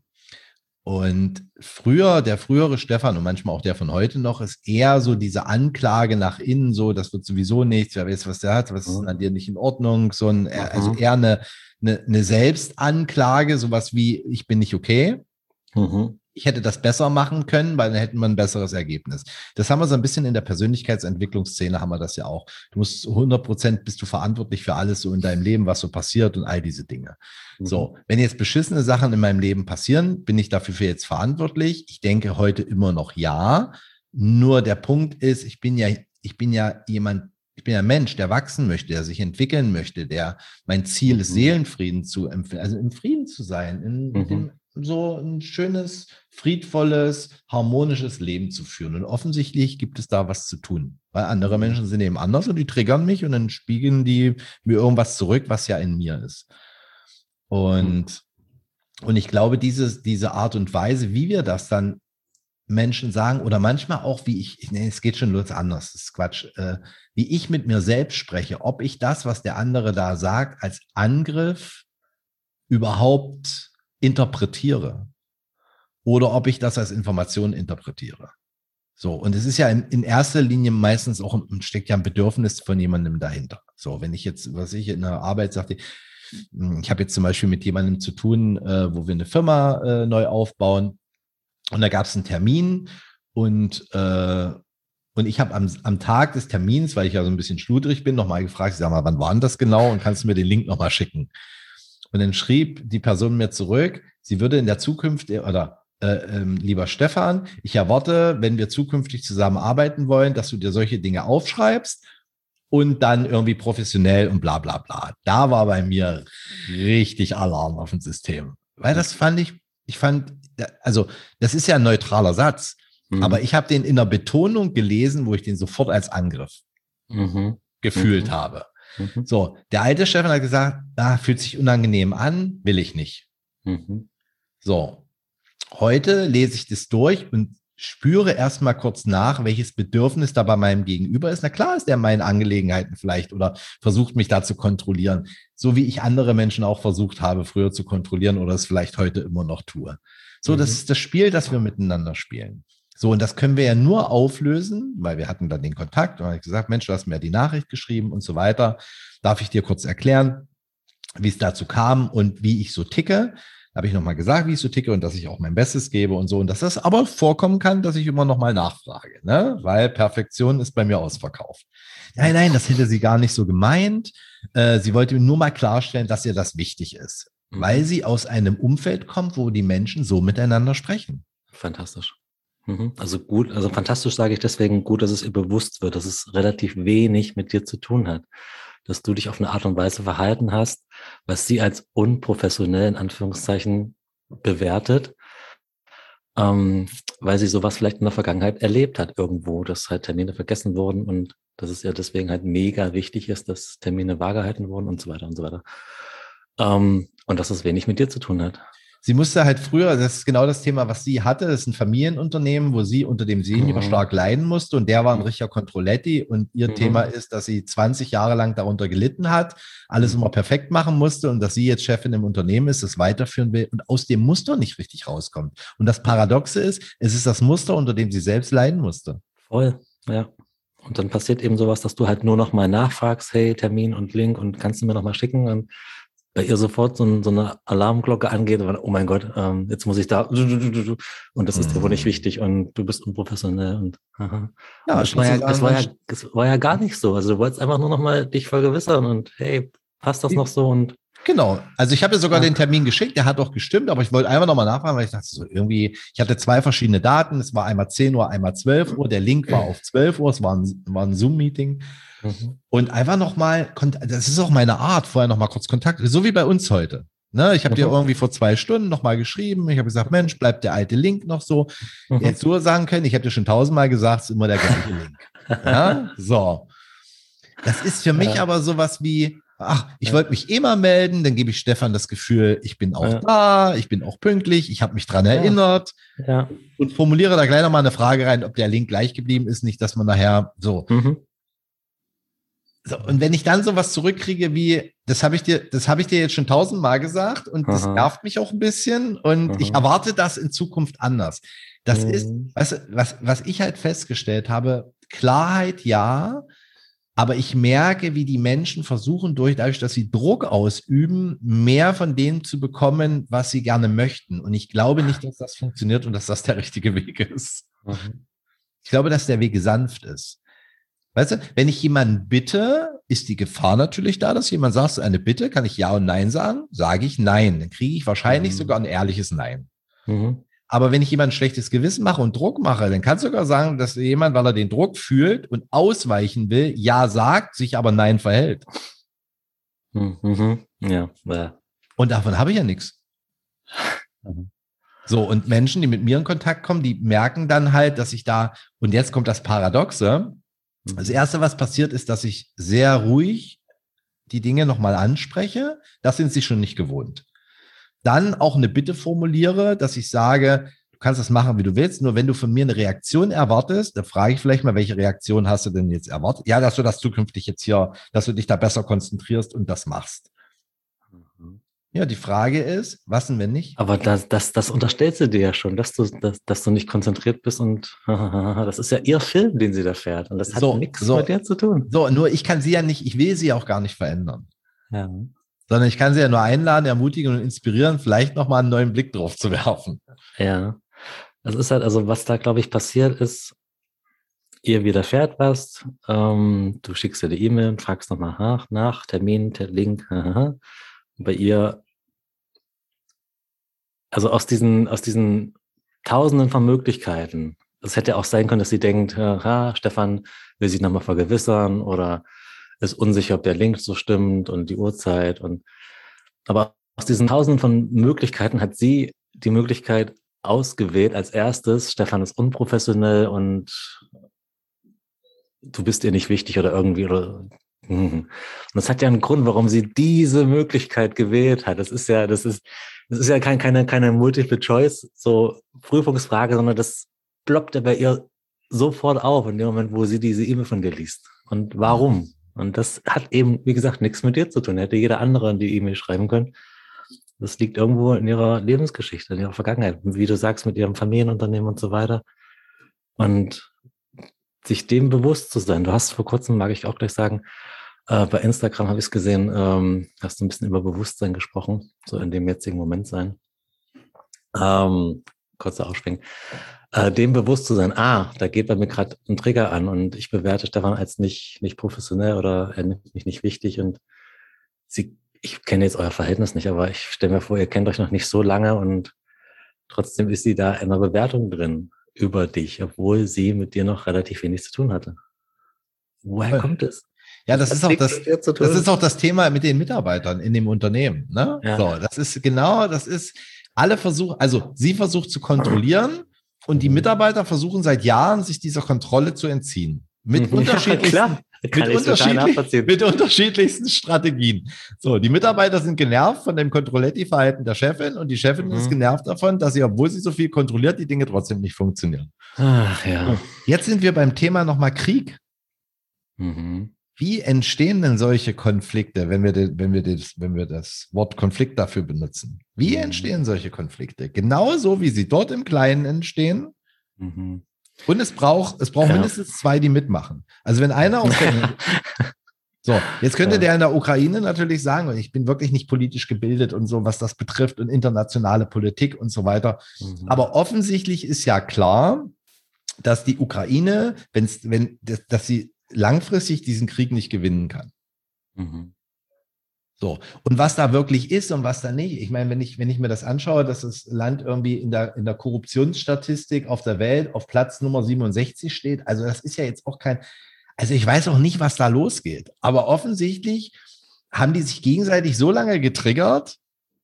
[SPEAKER 2] Und früher, der frühere Stefan und manchmal auch der von heute noch, ist eher so diese Anklage nach innen, so, das wird sowieso nichts, wer weiß, was der hat, was ist mhm. an dir nicht in Ordnung, so ein, also eher eine, eine, eine Selbstanklage, sowas wie, ich bin nicht okay. Mhm. Ich hätte das besser machen können, weil dann hätten wir ein besseres Ergebnis. Das haben wir so ein bisschen in der Persönlichkeitsentwicklungsszene, haben wir das ja auch. Du musst 100 Prozent bist du verantwortlich für alles so in deinem Leben, was so passiert und all diese Dinge. Mhm. So, wenn jetzt beschissene Sachen in meinem Leben passieren, bin ich dafür für jetzt verantwortlich? Ich denke heute immer noch ja. Nur der Punkt ist, ich bin ja, ich bin ja jemand, ich bin ein Mensch, der wachsen möchte, der sich entwickeln möchte, der mein Ziel ist, mhm. Seelenfrieden zu empfinden, also im Frieden zu sein, in, mhm. dem, so ein schönes, friedvolles, harmonisches Leben zu führen. Und offensichtlich gibt es da was zu tun, weil andere Menschen sind eben anders und die triggern mich und dann spiegeln die mir irgendwas zurück, was ja in mir ist. Und, und ich glaube, diese, diese Art und Weise, wie wir das dann Menschen sagen oder manchmal auch, wie ich, nee, es geht schon los anders, das ist Quatsch, äh, wie ich mit mir selbst spreche, ob ich das, was der andere da sagt, als Angriff überhaupt interpretiere oder ob ich das als Information interpretiere. So, und es ist ja in, in erster Linie meistens auch steckt ja ein Bedürfnis von jemandem dahinter. So, wenn ich jetzt, was ich in der Arbeit sagte, hm, ich habe jetzt zum Beispiel mit jemandem zu tun, äh, wo wir eine Firma äh, neu aufbauen. Und da gab es einen Termin und, äh, und ich habe am, am Tag des Termins, weil ich ja so ein bisschen schludrig bin, nochmal gefragt, ich sag mal, wann war denn das genau und kannst du mir den Link nochmal schicken? Und dann schrieb die Person mir zurück, sie würde in der Zukunft oder äh, ähm, lieber Stefan, ich erwarte, wenn wir zukünftig zusammenarbeiten wollen, dass du dir solche Dinge aufschreibst und dann irgendwie professionell und bla bla bla. Da war bei mir richtig Alarm auf dem System. Weil das fand ich, ich fand, also das ist ja ein neutraler Satz, mhm. aber ich habe den in der Betonung gelesen, wo ich den sofort als Angriff mhm. gefühlt mhm. habe. Mhm. So, der alte Stefan hat gesagt, ah, fühlt sich unangenehm an, will ich nicht. Mhm. So, Heute lese ich das durch und spüre erstmal kurz nach, welches Bedürfnis da bei meinem Gegenüber ist. Na klar ist er in meinen Angelegenheiten vielleicht oder versucht mich da zu kontrollieren, so wie ich andere Menschen auch versucht habe, früher zu kontrollieren oder es vielleicht heute immer noch tue. So, mhm. das ist das Spiel, das wir miteinander spielen. So, und das können wir ja nur auflösen, weil wir hatten dann den Kontakt und habe gesagt, Mensch, du hast mir die Nachricht geschrieben und so weiter. Darf ich dir kurz erklären, wie es dazu kam und wie ich so ticke? habe ich nochmal gesagt, wie ich so ticke und dass ich auch mein Bestes gebe und so. Und dass das aber vorkommen kann, dass ich immer nochmal nachfrage, ne? weil Perfektion ist bei mir ausverkauft. Nein, nein, das hätte sie gar nicht so gemeint. Äh, sie wollte mir nur mal klarstellen, dass ihr das wichtig ist, mhm. weil sie aus einem Umfeld kommt, wo die Menschen so miteinander sprechen.
[SPEAKER 1] Fantastisch. Mhm. Also gut, also fantastisch sage ich deswegen gut, dass es ihr bewusst wird, dass es relativ wenig mit dir zu tun hat dass du dich auf eine Art und Weise verhalten hast, was sie als unprofessionell in Anführungszeichen bewertet, ähm, weil sie sowas vielleicht in der Vergangenheit erlebt hat irgendwo, dass halt Termine vergessen wurden und dass es ja deswegen halt mega wichtig ist, dass Termine vage wurden und so weiter und so weiter. Ähm, und dass es wenig mit dir zu tun hat
[SPEAKER 2] sie musste halt früher, das ist genau das Thema, was sie hatte, das ist ein Familienunternehmen, wo sie unter dem Senior mhm. stark leiden musste und der war ein richtiger Controletti und ihr mhm. Thema ist, dass sie 20 Jahre lang darunter gelitten hat, alles mhm. immer perfekt machen musste und dass sie jetzt Chefin im Unternehmen ist, das weiterführen will und aus dem Muster nicht richtig rauskommt. Und das Paradoxe ist, es ist das Muster, unter dem sie selbst leiden musste.
[SPEAKER 1] Voll, ja. Und dann passiert eben sowas, dass du halt nur noch mal nachfragst, hey, Termin und Link und kannst du mir noch mal schicken und bei ihr sofort so, so eine Alarmglocke angeht, und, oh mein Gott, ähm, jetzt muss ich da und das ist dir wohl nicht mhm. wichtig und du bist unprofessionell und aha. Ja, es war ja, es war ja, es war ja gar nicht so. Also du wolltest einfach nur noch mal dich vergewissern und hey, passt das noch so und
[SPEAKER 2] Genau. Also ich habe ja sogar ja. den Termin geschickt, der hat auch gestimmt, aber ich wollte einfach nochmal nachfragen, weil ich dachte so irgendwie, ich hatte zwei verschiedene Daten. Es war einmal 10 Uhr, einmal 12 Uhr. Der Link war auf 12 Uhr. Es war ein, war ein Zoom-Meeting. Mhm. Und einfach nochmal, das ist auch meine Art, vorher nochmal kurz Kontakt, so wie bei uns heute. Ne, ich habe mhm. dir irgendwie vor zwei Stunden nochmal geschrieben. Ich habe gesagt, Mensch, bleibt der alte Link noch so. Mhm. Jetzt so sagen können, ich habe dir schon tausendmal gesagt, es ist immer der gleiche Link. ja? So. Das ist für mich ja. aber sowas wie, ach, ich ja. wollte mich immer melden, dann gebe ich Stefan das Gefühl, ich bin auch ja. da, ich bin auch pünktlich, ich habe mich dran erinnert ja. und formuliere da gleich nochmal eine Frage rein, ob der Link gleich geblieben ist, nicht, dass man nachher so. Mhm. So, und wenn ich dann sowas zurückkriege wie, das habe ich dir, das habe ich dir jetzt schon tausendmal gesagt und Aha. das nervt mich auch ein bisschen und Aha. ich erwarte das in Zukunft anders. Das mhm. ist, du, was, was ich halt festgestellt habe, Klarheit ja, aber ich merke, wie die Menschen versuchen, durch, dadurch, dass sie Druck ausüben, mehr von dem zu bekommen, was sie gerne möchten. Und ich glaube nicht, dass das funktioniert und dass das der richtige Weg ist. Mhm. Ich glaube, dass der Weg sanft ist. Weißt du, wenn ich jemanden bitte, ist die Gefahr natürlich da, dass jemand sagt, eine Bitte, kann ich Ja und Nein sagen? Sage ich Nein. Dann kriege ich wahrscheinlich mhm. sogar ein ehrliches Nein. Mhm. Aber wenn ich jemand schlechtes Gewissen mache und Druck mache, dann kann es sogar sagen, dass jemand, weil er den Druck fühlt und ausweichen will, Ja sagt, sich aber Nein verhält.
[SPEAKER 1] Mhm. Ja. ja.
[SPEAKER 2] Und davon habe ich ja nichts. Mhm. So, und Menschen, die mit mir in Kontakt kommen, die merken dann halt, dass ich da, und jetzt kommt das Paradoxe, das Erste, was passiert, ist, dass ich sehr ruhig die Dinge nochmal anspreche. Das sind sie schon nicht gewohnt. Dann auch eine Bitte formuliere, dass ich sage, du kannst das machen, wie du willst. Nur wenn du von mir eine Reaktion erwartest, dann frage ich vielleicht mal, welche Reaktion hast du denn jetzt erwartet? Ja, dass du das zukünftig jetzt hier, dass du dich da besser konzentrierst und das machst. Mhm. Ja, die Frage ist, was denn, wenn nicht?
[SPEAKER 1] Aber das, das, das unterstellst du dir ja schon, dass du, dass, dass du nicht konzentriert bist und das ist ja ihr Film, den sie da fährt. Und das hat
[SPEAKER 2] So,
[SPEAKER 1] nichts
[SPEAKER 2] so.
[SPEAKER 1] mit dir zu tun.
[SPEAKER 2] So, nur ich kann sie ja nicht, ich will sie auch gar nicht verändern.
[SPEAKER 1] Ja.
[SPEAKER 2] Sondern ich kann sie ja nur einladen, ermutigen und inspirieren, vielleicht nochmal einen neuen Blick drauf zu werfen.
[SPEAKER 1] Ja. Das ist halt, also was da, glaube ich, passiert ist, ihr widerfährt was, ähm, du schickst ihr die E-Mail und fragst nochmal nach, nach, Termin, der Link, haha. Bei ihr, also aus diesen, aus diesen Tausenden von Möglichkeiten, es hätte auch sein können, dass sie denkt, ha, Stefan will sich nochmal vergewissern oder ist unsicher, ob der Link so stimmt und die Uhrzeit und aber aus diesen Tausenden von Möglichkeiten hat sie die Möglichkeit ausgewählt als erstes, Stefan ist unprofessionell und du bist ihr nicht wichtig oder irgendwie oder und das hat ja einen Grund, warum sie diese Möglichkeit gewählt hat. Das ist ja, das ist, das ist ja kein, keine, keine Multiple Choice, so Prüfungsfrage, sondern das ploppt ja bei ihr sofort auf in dem Moment, wo sie diese E-Mail von dir liest. Und warum? Und das hat eben, wie gesagt, nichts mit dir zu tun. Hätte jeder andere die E-Mail schreiben können. Das liegt irgendwo in ihrer Lebensgeschichte, in ihrer Vergangenheit, wie du sagst, mit ihrem Familienunternehmen und so weiter. Und sich dem bewusst zu sein. Du hast vor kurzem, mag ich auch gleich sagen, äh, bei Instagram habe ich es gesehen, ähm, hast du ein bisschen über Bewusstsein gesprochen, so in dem jetzigen Moment sein. Ähm, kurzer Ausspringen. Äh, dem bewusst zu sein, ah, da geht bei mir gerade ein Trigger an und ich bewerte Stefan als nicht, nicht professionell oder er nimmt mich nicht wichtig und sie, ich kenne jetzt euer Verhältnis nicht, aber ich stelle mir vor, ihr kennt euch noch nicht so lange und trotzdem ist sie da in einer Bewertung drin über dich, obwohl sie mit dir noch relativ wenig zu tun hatte. Woher kommt es?
[SPEAKER 2] Ja, das
[SPEAKER 1] Hat
[SPEAKER 2] ist auch das, das ist auch das Thema mit den Mitarbeitern in dem Unternehmen. Ne?
[SPEAKER 1] Ja.
[SPEAKER 2] So, das ist genau, das ist alle versuchen, also sie versucht zu kontrollieren und die
[SPEAKER 1] Mhm.
[SPEAKER 2] Mitarbeiter versuchen seit Jahren, sich dieser Kontrolle zu entziehen. Mit
[SPEAKER 1] Ja,
[SPEAKER 2] unterschiedlichen,
[SPEAKER 1] klar. Kann
[SPEAKER 2] mit, unterschiedlich, mit unterschiedlichsten Strategien. So, die Mitarbeiter sind genervt von dem Kontrolletti-Verhalten der Chefin und die Chefin
[SPEAKER 1] Mhm.
[SPEAKER 2] ist genervt davon, dass sie, obwohl sie so viel kontrolliert, die Dinge trotzdem nicht funktionieren.
[SPEAKER 1] Ach ja.
[SPEAKER 2] Jetzt sind wir beim Thema nochmal Krieg.
[SPEAKER 1] Mhm.
[SPEAKER 2] Wie entstehen denn solche Konflikte, wenn wir, wenn wir, das, wenn wir das Wort Konflikt dafür benutzen? Wie
[SPEAKER 1] Mhm.
[SPEAKER 2] entstehen solche Konflikte? Genauso wie sie dort im Kleinen entstehen.
[SPEAKER 1] Mhm.
[SPEAKER 2] Und es braucht, es braucht
[SPEAKER 1] Ja.
[SPEAKER 2] mindestens zwei, die mitmachen. Also wenn einer aus der, so, jetzt könnte
[SPEAKER 1] Ja.
[SPEAKER 2] der in der Ukraine natürlich sagen, und ich bin wirklich nicht politisch gebildet und so, was das betrifft und internationale Politik und so weiter.
[SPEAKER 1] Mhm.
[SPEAKER 2] Aber offensichtlich ist ja klar, dass die Ukraine, wenn's, wenn, dass sie langfristig diesen Krieg nicht gewinnen kann.
[SPEAKER 1] Mhm.
[SPEAKER 2] So. Und was da wirklich ist und was da nicht. Ich meine, wenn ich, wenn ich mir das anschaue, dass das Land irgendwie in der, in der Korruptionsstatistik auf der Welt auf Platz Nummer 67 steht, also das ist ja jetzt auch kein, also ich weiß auch nicht, was da losgeht. Aber offensichtlich haben die sich gegenseitig so lange getriggert,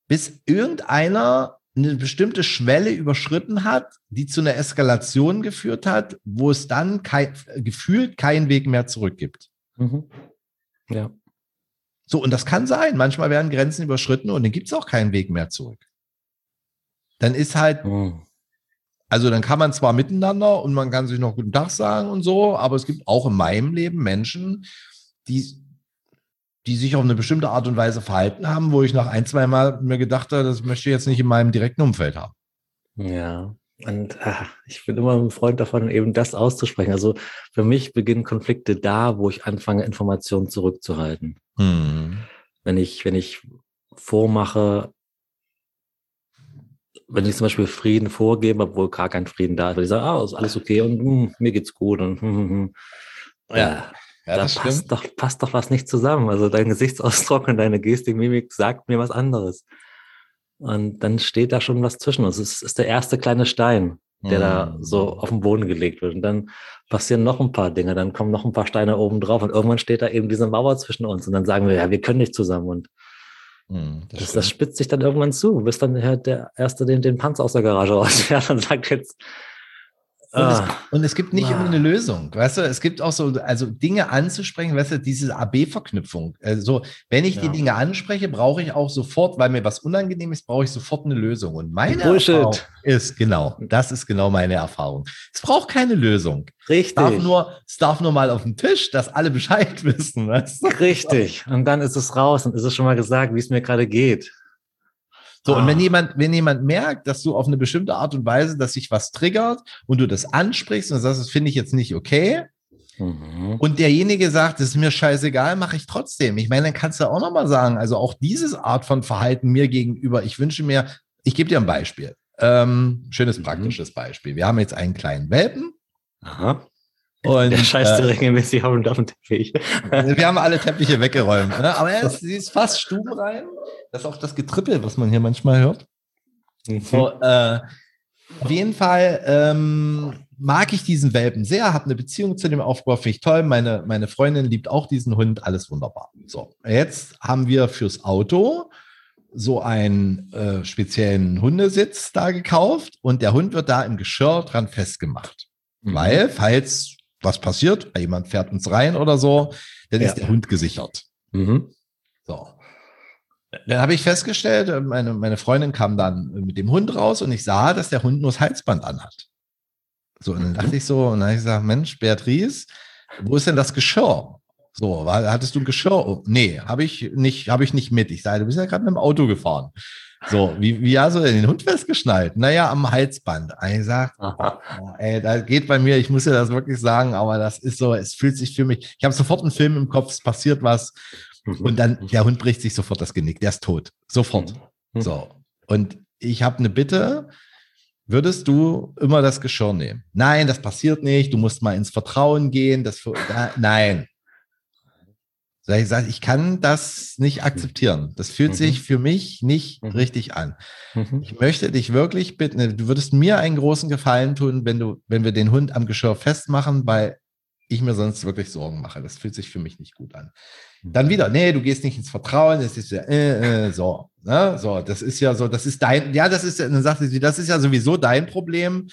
[SPEAKER 2] bis irgendeiner eine bestimmte Schwelle überschritten hat, die zu einer Eskalation geführt hat, wo es dann kein, gefühlt keinen Weg mehr zurück gibt.
[SPEAKER 1] Mhm. Ja.
[SPEAKER 2] So, und das kann sein. Manchmal werden Grenzen überschritten und dann gibt es auch keinen Weg mehr zurück. Dann ist halt,
[SPEAKER 1] Mhm.
[SPEAKER 2] also dann kann man zwar miteinander und man kann sich noch guten Tag sagen und so, aber es gibt auch in meinem Leben Menschen, die, die sich auf eine bestimmte Art und Weise verhalten haben, wo ich nach ein, zwei Mal mir gedacht habe, das möchte ich jetzt nicht in meinem direkten Umfeld haben.
[SPEAKER 1] Ja. Und ah, ich bin immer ein Freund davon, eben das auszusprechen. Also für mich beginnen Konflikte da, wo ich anfange, Informationen zurückzuhalten.
[SPEAKER 2] Hm.
[SPEAKER 1] Wenn ich, wenn ich vormache, wenn ich zum Beispiel Frieden vorgebe, obwohl gar kein Frieden da ist, weil ich sage, ah, ist alles okay und hm, mir geht's gut und hm, hm, hm.
[SPEAKER 2] Ja,
[SPEAKER 1] Ja,
[SPEAKER 2] Ja,
[SPEAKER 1] da
[SPEAKER 2] das
[SPEAKER 1] passt
[SPEAKER 2] stimmt.
[SPEAKER 1] doch, passt doch was nicht zusammen. Also dein Gesichtsausdruck und deine Gestik, Mimik sagt mir was anderes. Und dann steht da schon was zwischen uns. Es ist der erste kleine Stein, der da
[SPEAKER 2] Hm.
[SPEAKER 1] so auf den Boden gelegt wird. Und dann passieren noch ein paar Dinge, dann kommen noch ein paar Steine oben drauf und irgendwann steht da eben diese Mauer zwischen uns und dann sagen wir, ja, wir können nicht zusammen. Und
[SPEAKER 2] Hm, das
[SPEAKER 1] das, das spitzt sich dann irgendwann zu. Du bist dann der, der Erste, den den Panzer aus der Garage rausfährt und sagt jetzt,
[SPEAKER 2] Und es,
[SPEAKER 1] ah,
[SPEAKER 2] und es gibt nicht immer
[SPEAKER 1] Ah.
[SPEAKER 2] eine Lösung, weißt du? Es gibt auch so, also Dinge anzusprechen, weißt du, diese AB-Verknüpfung. Also, wenn ich die
[SPEAKER 1] Ja.
[SPEAKER 2] Dinge anspreche, brauche ich auch sofort, weil mir was unangenehm ist, brauche ich sofort eine Lösung. Und meine
[SPEAKER 1] Bullshit.
[SPEAKER 2] Erfahrung ist genau, das ist genau meine Erfahrung. Es braucht keine Lösung. Es
[SPEAKER 1] richtig.
[SPEAKER 2] darf nur, es darf nur mal auf den Tisch, dass alle Bescheid wissen, weißt du?
[SPEAKER 1] Richtig. Und dann ist es raus und ist es schon mal gesagt, wie es mir gerade geht.
[SPEAKER 2] So, und wenn
[SPEAKER 1] Ah.
[SPEAKER 2] jemand, wenn jemand merkt, dass du auf eine bestimmte Art und Weise, dass sich was triggert und du das ansprichst und sagst, das finde ich jetzt nicht okay,
[SPEAKER 1] Mhm.
[SPEAKER 2] und derjenige sagt, das ist mir scheißegal, mache ich trotzdem. Ich meine, dann kannst du auch nochmal sagen, also auch dieses Art von Verhalten mir gegenüber, ich wünsche mir, ich gebe dir ein Beispiel. Ähm, schönes
[SPEAKER 1] Mhm.
[SPEAKER 2] praktisches Beispiel. Wir haben jetzt einen kleinen Welpen
[SPEAKER 1] Aha.
[SPEAKER 2] Und
[SPEAKER 1] Der scheißt
[SPEAKER 2] äh,
[SPEAKER 1] regelmäßig auf und auf den Teppich.
[SPEAKER 2] wir haben alle Teppiche weggeräumt. Ne? Aber er ist, sie ist fast stubenrein. Das ist auch das Getrippel, was man hier manchmal hört. So, äh, auf jeden Fall ähm, mag ich diesen Welpen sehr, habe eine Beziehung zu dem Aufbau, finde ich toll. Meine, meine Freundin liebt auch diesen Hund, alles wunderbar. So, jetzt haben wir fürs Auto so einen äh, speziellen Hundesitz da gekauft und der Hund wird da im Geschirr dran festgemacht.
[SPEAKER 1] Mhm.
[SPEAKER 2] Weil, falls was passiert, jemand fährt uns rein oder so, dann
[SPEAKER 1] Ja.
[SPEAKER 2] ist der Hund gesichert.
[SPEAKER 1] Mhm.
[SPEAKER 2] So. Dann habe ich festgestellt, äh, meine, meine Freundin kam dann mit dem Hund raus und ich sah, dass der Hund nur das Halsband anhat. So, und dann dachte ich so, und dann habe ich gesagt, Mensch, Beatrice, wo ist denn das Geschirr? So, war, hattest du ein Geschirr? Oh, nee, habe ich nicht, habe ich nicht mit. Ich sage, du bist ja gerade mit dem Auto gefahren. So, wie, wie hast du denn den Hund festgeschnallt? Naja, am Halsband. Ich sag. Oh, ey, da geht bei mir, ich muss dir das wirklich sagen, aber das ist so, es fühlt sich für mich, ich habe sofort einen Film im Kopf, es passiert was
[SPEAKER 1] Mhm.
[SPEAKER 2] und dann, der Hund bricht sich sofort das Genick, der ist tot. Sofort.
[SPEAKER 1] Mhm.
[SPEAKER 2] So. Und ich habe eine Bitte, würdest du immer das Geschirr nehmen? Nein, das passiert nicht, du musst mal ins Vertrauen gehen, das, da, nein. Ich sage, ich kann das nicht akzeptieren. Das fühlt
[SPEAKER 1] Mhm.
[SPEAKER 2] sich für mich nicht
[SPEAKER 1] Mhm.
[SPEAKER 2] richtig an.
[SPEAKER 1] Mhm.
[SPEAKER 2] Ich möchte dich wirklich bitten, du würdest mir einen großen Gefallen tun, wenn du, wenn wir den Hund am Geschirr festmachen, weil ich mir sonst wirklich Sorgen mache. Das fühlt sich für mich nicht gut an. Dann wieder, nee, du gehst nicht ins Vertrauen, es ist ja, äh, äh, so, ne? so, das ist ja so, das ist dein, ja, das ist, dann sagte sie, das ist ja sowieso dein Problem,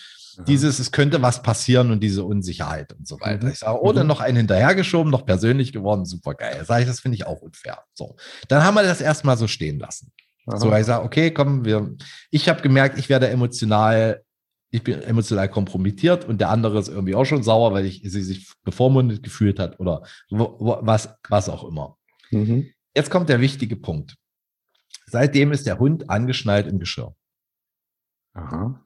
[SPEAKER 2] dieses, es könnte was passieren und diese Unsicherheit und so weiter.
[SPEAKER 1] Mhm.
[SPEAKER 2] Ich sage, oder
[SPEAKER 1] Mhm.
[SPEAKER 2] noch einen hinterhergeschoben, noch persönlich geworden, super geil. Sage ich, das finde ich auch unfair. So, dann haben wir das erstmal so stehen lassen.
[SPEAKER 1] Aha.
[SPEAKER 2] So, ich sage, okay, komm, wir, ich habe gemerkt, ich werde emotional, ich bin emotional kompromittiert und der andere ist irgendwie auch schon sauer, weil ich, sie sich bevormundet gefühlt hat oder wo, wo, was, was auch immer.
[SPEAKER 1] Mhm.
[SPEAKER 2] Jetzt kommt der wichtige Punkt. Seitdem ist der Hund angeschnallt im Geschirr.
[SPEAKER 1] Aha.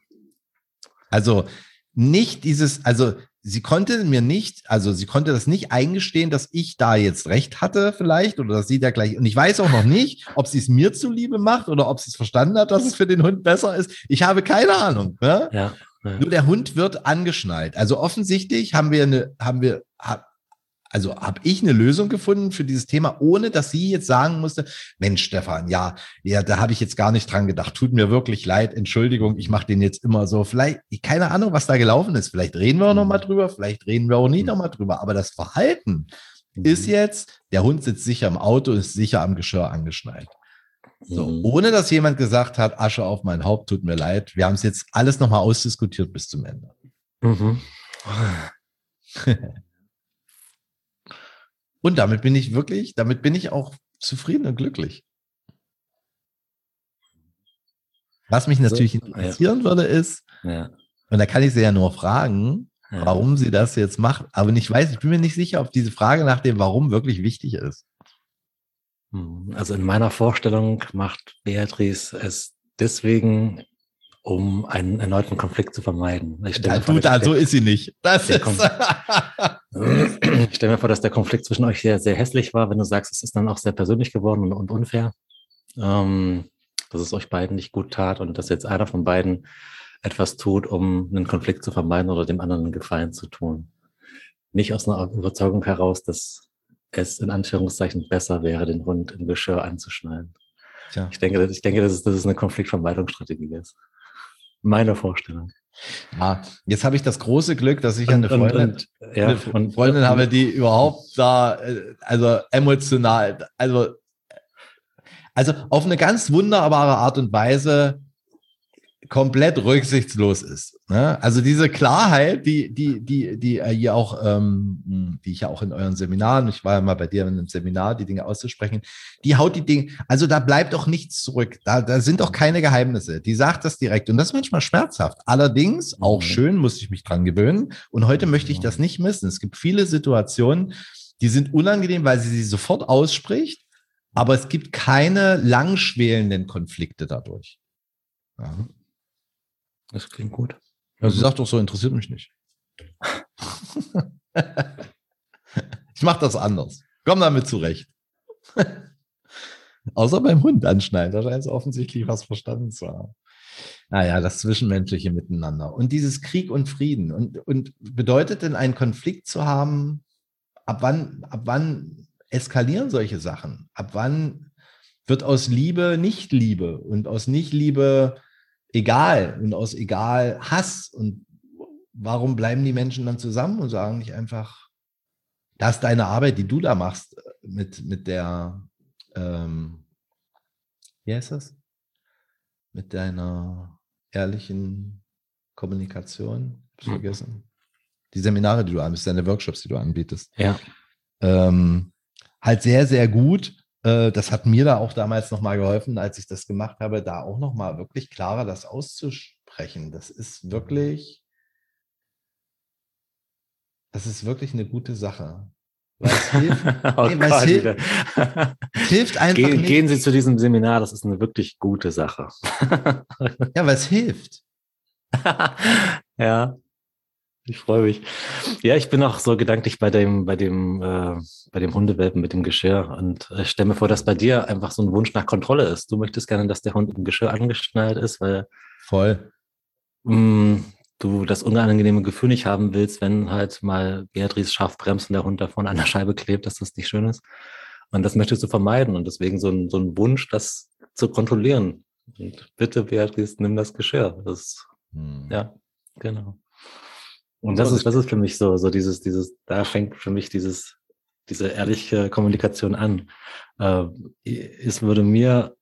[SPEAKER 2] Also nicht dieses, also sie konnte mir nicht, also sie konnte das nicht eingestehen, dass ich da jetzt recht hatte vielleicht oder dass sie da gleich, und ich weiß auch noch nicht, ob sie es mir zuliebe macht oder ob sie es verstanden hat, dass es für den Hund besser ist. Ich habe keine Ahnung. Ne?
[SPEAKER 1] Ja. ja.
[SPEAKER 2] Nur der Hund wird angeschnallt. Also offensichtlich haben wir eine, haben wir, also habe ich eine Lösung gefunden für dieses Thema, ohne dass sie jetzt sagen musste, Mensch, Stefan, ja, ja, da habe ich jetzt gar nicht dran gedacht. Tut mir wirklich leid, Entschuldigung, ich mache den jetzt immer so. Vielleicht, keine Ahnung, was da gelaufen ist. Vielleicht reden wir auch noch mal drüber, vielleicht reden wir auch nie noch mal drüber. Aber das Verhalten ist jetzt, der Hund sitzt sicher im Auto, ist sicher am Geschirr angeschnallt. So,
[SPEAKER 1] Mhm.
[SPEAKER 2] ohne dass jemand gesagt hat, Asche auf mein Haupt, tut mir leid. Wir haben es jetzt alles nochmal ausdiskutiert bis zum Ende.
[SPEAKER 1] Mhm.
[SPEAKER 2] Und damit bin ich wirklich, damit bin ich auch zufrieden und glücklich. Was mich natürlich
[SPEAKER 1] ja.
[SPEAKER 2] interessieren würde, ist,
[SPEAKER 1] Ja.
[SPEAKER 2] und da kann ich sie ja nur fragen,
[SPEAKER 1] Ja.
[SPEAKER 2] warum sie das jetzt macht. Aber ich weiß, ich bin mir nicht sicher, ob diese Frage nach dem Warum wirklich wichtig ist.
[SPEAKER 1] Mhm. Also in meiner Vorstellung macht Beatrice es deswegen, um einen erneuten Konflikt zu vermeiden. Ich stelle
[SPEAKER 2] Da,
[SPEAKER 1] mir, vor,
[SPEAKER 2] du,
[SPEAKER 1] dass
[SPEAKER 2] da, so ist sie nicht. Das ist,
[SPEAKER 1] ich stelle mir vor, dass der Konflikt zwischen euch sehr, sehr hässlich war, wenn du sagst, es ist dann auch sehr persönlich geworden und, und unfair. Ähm, dass es euch beiden nicht gut tat und dass jetzt einer von beiden etwas tut, um einen Konflikt zu vermeiden oder dem anderen einen Gefallen zu tun. Nicht aus einer Überzeugung heraus, dass es in Anführungszeichen besser wäre, den Hund im Geschirr anzuschneiden.
[SPEAKER 2] Tja.
[SPEAKER 1] Ich denke, ich denke, dass es, dass es eine Konfliktvermeidungsstrategie ist. Meine Vorstellung.
[SPEAKER 2] ja, jetzt habe ich das große Glück, dass ich eine Freundin,
[SPEAKER 1] ja,
[SPEAKER 2] eine Freundin habe, die überhaupt da, äh, also emotional, also, also auf eine ganz wunderbare Art und Weise komplett rücksichtslos ist. Ne? Also diese Klarheit, die, die, die, die äh, hier auch, ähm, die ich ja auch in euren Seminaren, ich war ja mal bei dir in einem Seminar, die Dinge auszusprechen, die haut die Dinge, also da bleibt auch nichts zurück. Da, da sind auch keine Geheimnisse. Die sagt das direkt und das ist manchmal schmerzhaft. Allerdings auch
[SPEAKER 1] Mhm.
[SPEAKER 2] schön, muss ich mich dran gewöhnen. Und heute möchte ich das nicht missen. Es gibt viele Situationen, die sind unangenehm, weil sie sie sofort ausspricht. Aber es gibt keine langschwelenden Konflikte dadurch.
[SPEAKER 1] Ja. Das klingt gut.
[SPEAKER 2] Also sie sagt doch so, interessiert mich nicht. ich mache das anders. Komm damit zurecht. Außer beim Hund anschneiden. Da scheint es offensichtlich was verstanden zu haben. Naja, das Zwischenmenschliche miteinander. Und dieses Krieg und Frieden. Und, und bedeutet denn einen Konflikt zu haben, ab wann, ab wann eskalieren solche Sachen? Ab wann wird aus Liebe nicht Liebe und aus Nicht-Liebe egal und aus egal Hass? Und warum bleiben die Menschen dann zusammen und sagen nicht einfach, das ist deine Arbeit, die du da machst mit, mit der, ähm, wie heißt das? Mit deiner ehrlichen Kommunikation, hab's
[SPEAKER 1] Mhm.
[SPEAKER 2] vergessen. Die Seminare, die du anbietest, deine Workshops, die du anbietest.
[SPEAKER 1] Ja.
[SPEAKER 2] Ähm, halt sehr, sehr gut. Äh, das hat mir da auch damals nochmal geholfen, als ich das gemacht habe, da auch nochmal wirklich klarer das auszusprechen. Das ist wirklich, das ist wirklich eine gute Sache. Weil es hilft,
[SPEAKER 1] oh
[SPEAKER 2] Nee,
[SPEAKER 1] Gott,
[SPEAKER 2] hilft- hilft einfach
[SPEAKER 1] Gehen,
[SPEAKER 2] nicht.
[SPEAKER 1] gehen Sie zu diesem Seminar, das ist eine wirklich gute Sache.
[SPEAKER 2] Ja, weil es hilft.
[SPEAKER 1] ja, ich freue mich. Ja, ich bin auch so gedanklich bei dem, bei dem, äh, bei dem Hundewelpen mit dem Geschirr und äh, stelle mir vor, dass bei dir einfach so ein Wunsch nach Kontrolle ist. Du möchtest gerne, dass der Hund im Geschirr angeschnallt ist, weil
[SPEAKER 2] Voll.
[SPEAKER 1] mh, du das unangenehme Gefühl nicht haben willst, wenn halt mal Beatrice scharf bremst und der Hund davon an der Scheibe klebt, dass das nicht schön ist. Und das möchtest du vermeiden und deswegen so ein, so ein Wunsch, das zu kontrollieren. Und bitte, Beatrice, nimm das Geschirr. Das
[SPEAKER 2] Hm.
[SPEAKER 1] ja, genau. Und das ist, das ist für mich so, so dieses, dieses, da fängt für mich dieses, diese ehrliche Kommunikation an. Äh, es würde mir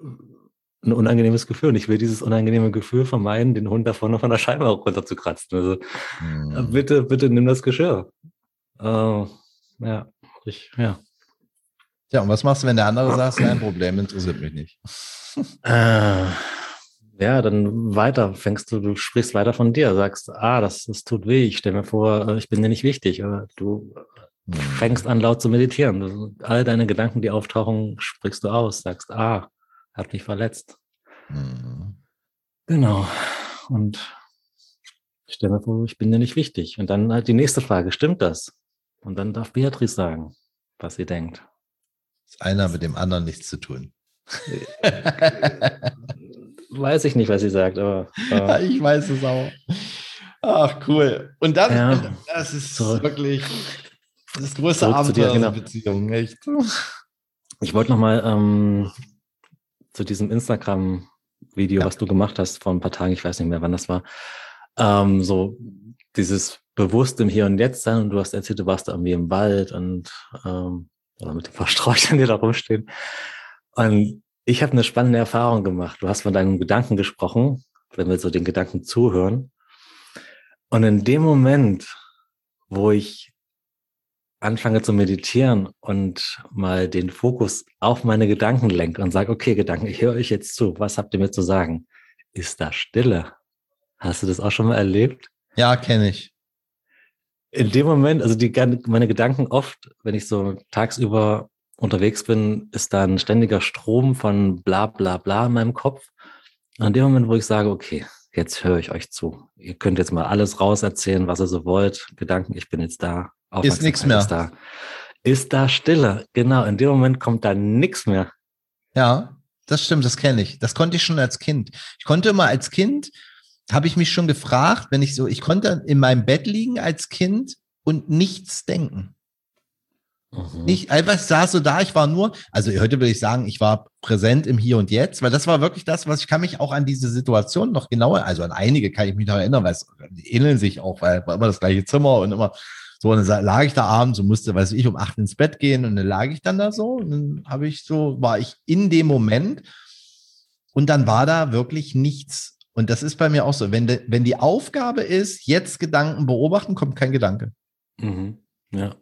[SPEAKER 1] ein unangenehmes Gefühl und ich will dieses unangenehme Gefühl vermeiden, den Hund da vorne von der Scheibe runterzukratzen. Also äh, bitte, bitte nimm das Geschirr. Äh, ja, ich, ja.
[SPEAKER 2] Ja, und was machst du, wenn der andere sagt, kein Problem, interessiert mich nicht?
[SPEAKER 1] Äh, ja, dann weiter fängst du, du sprichst weiter von dir, sagst, ah, das, das tut weh, ich stell mir vor, äh, ich bin dir nicht wichtig. Oder du
[SPEAKER 2] Hm.
[SPEAKER 1] fängst an laut zu meditieren. All deine Gedanken, die auftauchen, sprichst du aus, sagst, ah, hat mich verletzt.
[SPEAKER 2] Hm.
[SPEAKER 1] Genau. Und ich stell mir vor, ich bin dir nicht wichtig. Und dann halt die nächste Frage, stimmt das? Und dann darf Beatrice sagen, was sie denkt.
[SPEAKER 2] Das eine hat mit dem anderen nichts zu tun.
[SPEAKER 1] Weiß ich nicht, was sie sagt, aber äh,
[SPEAKER 2] ich weiß es auch. Ach, cool. Und dann,
[SPEAKER 1] Ja.
[SPEAKER 2] das ist
[SPEAKER 1] Zurück.
[SPEAKER 2] wirklich das größte
[SPEAKER 1] Zurück zu dir,
[SPEAKER 2] Abenteuer
[SPEAKER 1] genau.
[SPEAKER 2] der Beziehung, echt.
[SPEAKER 1] Ich wollte noch mal ähm, zu diesem Instagram-Video,
[SPEAKER 2] Ja.
[SPEAKER 1] was du gemacht hast vor ein paar Tagen, ich weiß nicht mehr, wann das war, ähm, so dieses bewusst im Hier und Jetzt sein und du hast erzählt, du warst da irgendwie im Wald und ähm, oder mit den paar Sträuchern, die da rumstehen. Und ich habe eine spannende Erfahrung gemacht. Du hast von deinen Gedanken gesprochen, wenn wir so den Gedanken zuhören. Und in dem Moment, wo ich anfange zu meditieren und mal den Fokus auf meine Gedanken lenke und sage, okay, Gedanken, ich höre euch jetzt zu. Was habt ihr mir zu sagen? Ist da Stille? Hast du das auch schon mal erlebt?
[SPEAKER 2] Ja, kenne ich.
[SPEAKER 1] In dem Moment, also die, meine Gedanken oft, wenn ich so tagsüber unterwegs bin, ist da ein ständiger Strom von bla bla bla in meinem Kopf. Und in dem Moment, wo ich sage, okay, jetzt höre ich euch zu. Ihr könnt jetzt mal alles rauserzählen, was ihr so wollt. Gedanken, ich bin jetzt da.
[SPEAKER 2] Ist
[SPEAKER 1] Aufmerksamkeit
[SPEAKER 2] mehr.
[SPEAKER 1] Ist da. Ist da Stille. Genau, in dem Moment kommt da nichts mehr.
[SPEAKER 2] Ja, das stimmt, das kenne ich. Das konnte ich schon als Kind. Ich konnte immer als Kind, habe ich mich schon gefragt, wenn ich so, ich konnte in meinem Bett liegen als Kind und nichts denken.
[SPEAKER 1] Mhm.
[SPEAKER 2] Nicht, einfach ich saß so da, ich war nur, also heute würde ich sagen, ich war präsent im Hier und Jetzt, weil das war wirklich das, was ich kann mich auch an diese Situation noch genauer, also an einige kann ich mich noch erinnern, weil es die ähneln sich auch, weil war immer das gleiche Zimmer und immer so, und dann lag ich da abends und musste, weiß ich, um acht ins Bett gehen und dann lag ich dann da so und dann habe ich so, war ich in dem Moment und dann war da wirklich nichts. Und das ist bei mir auch so, wenn, de, wenn die Aufgabe ist, jetzt Gedanken beobachten, kommt kein Gedanke.
[SPEAKER 1] Mhm. Ja,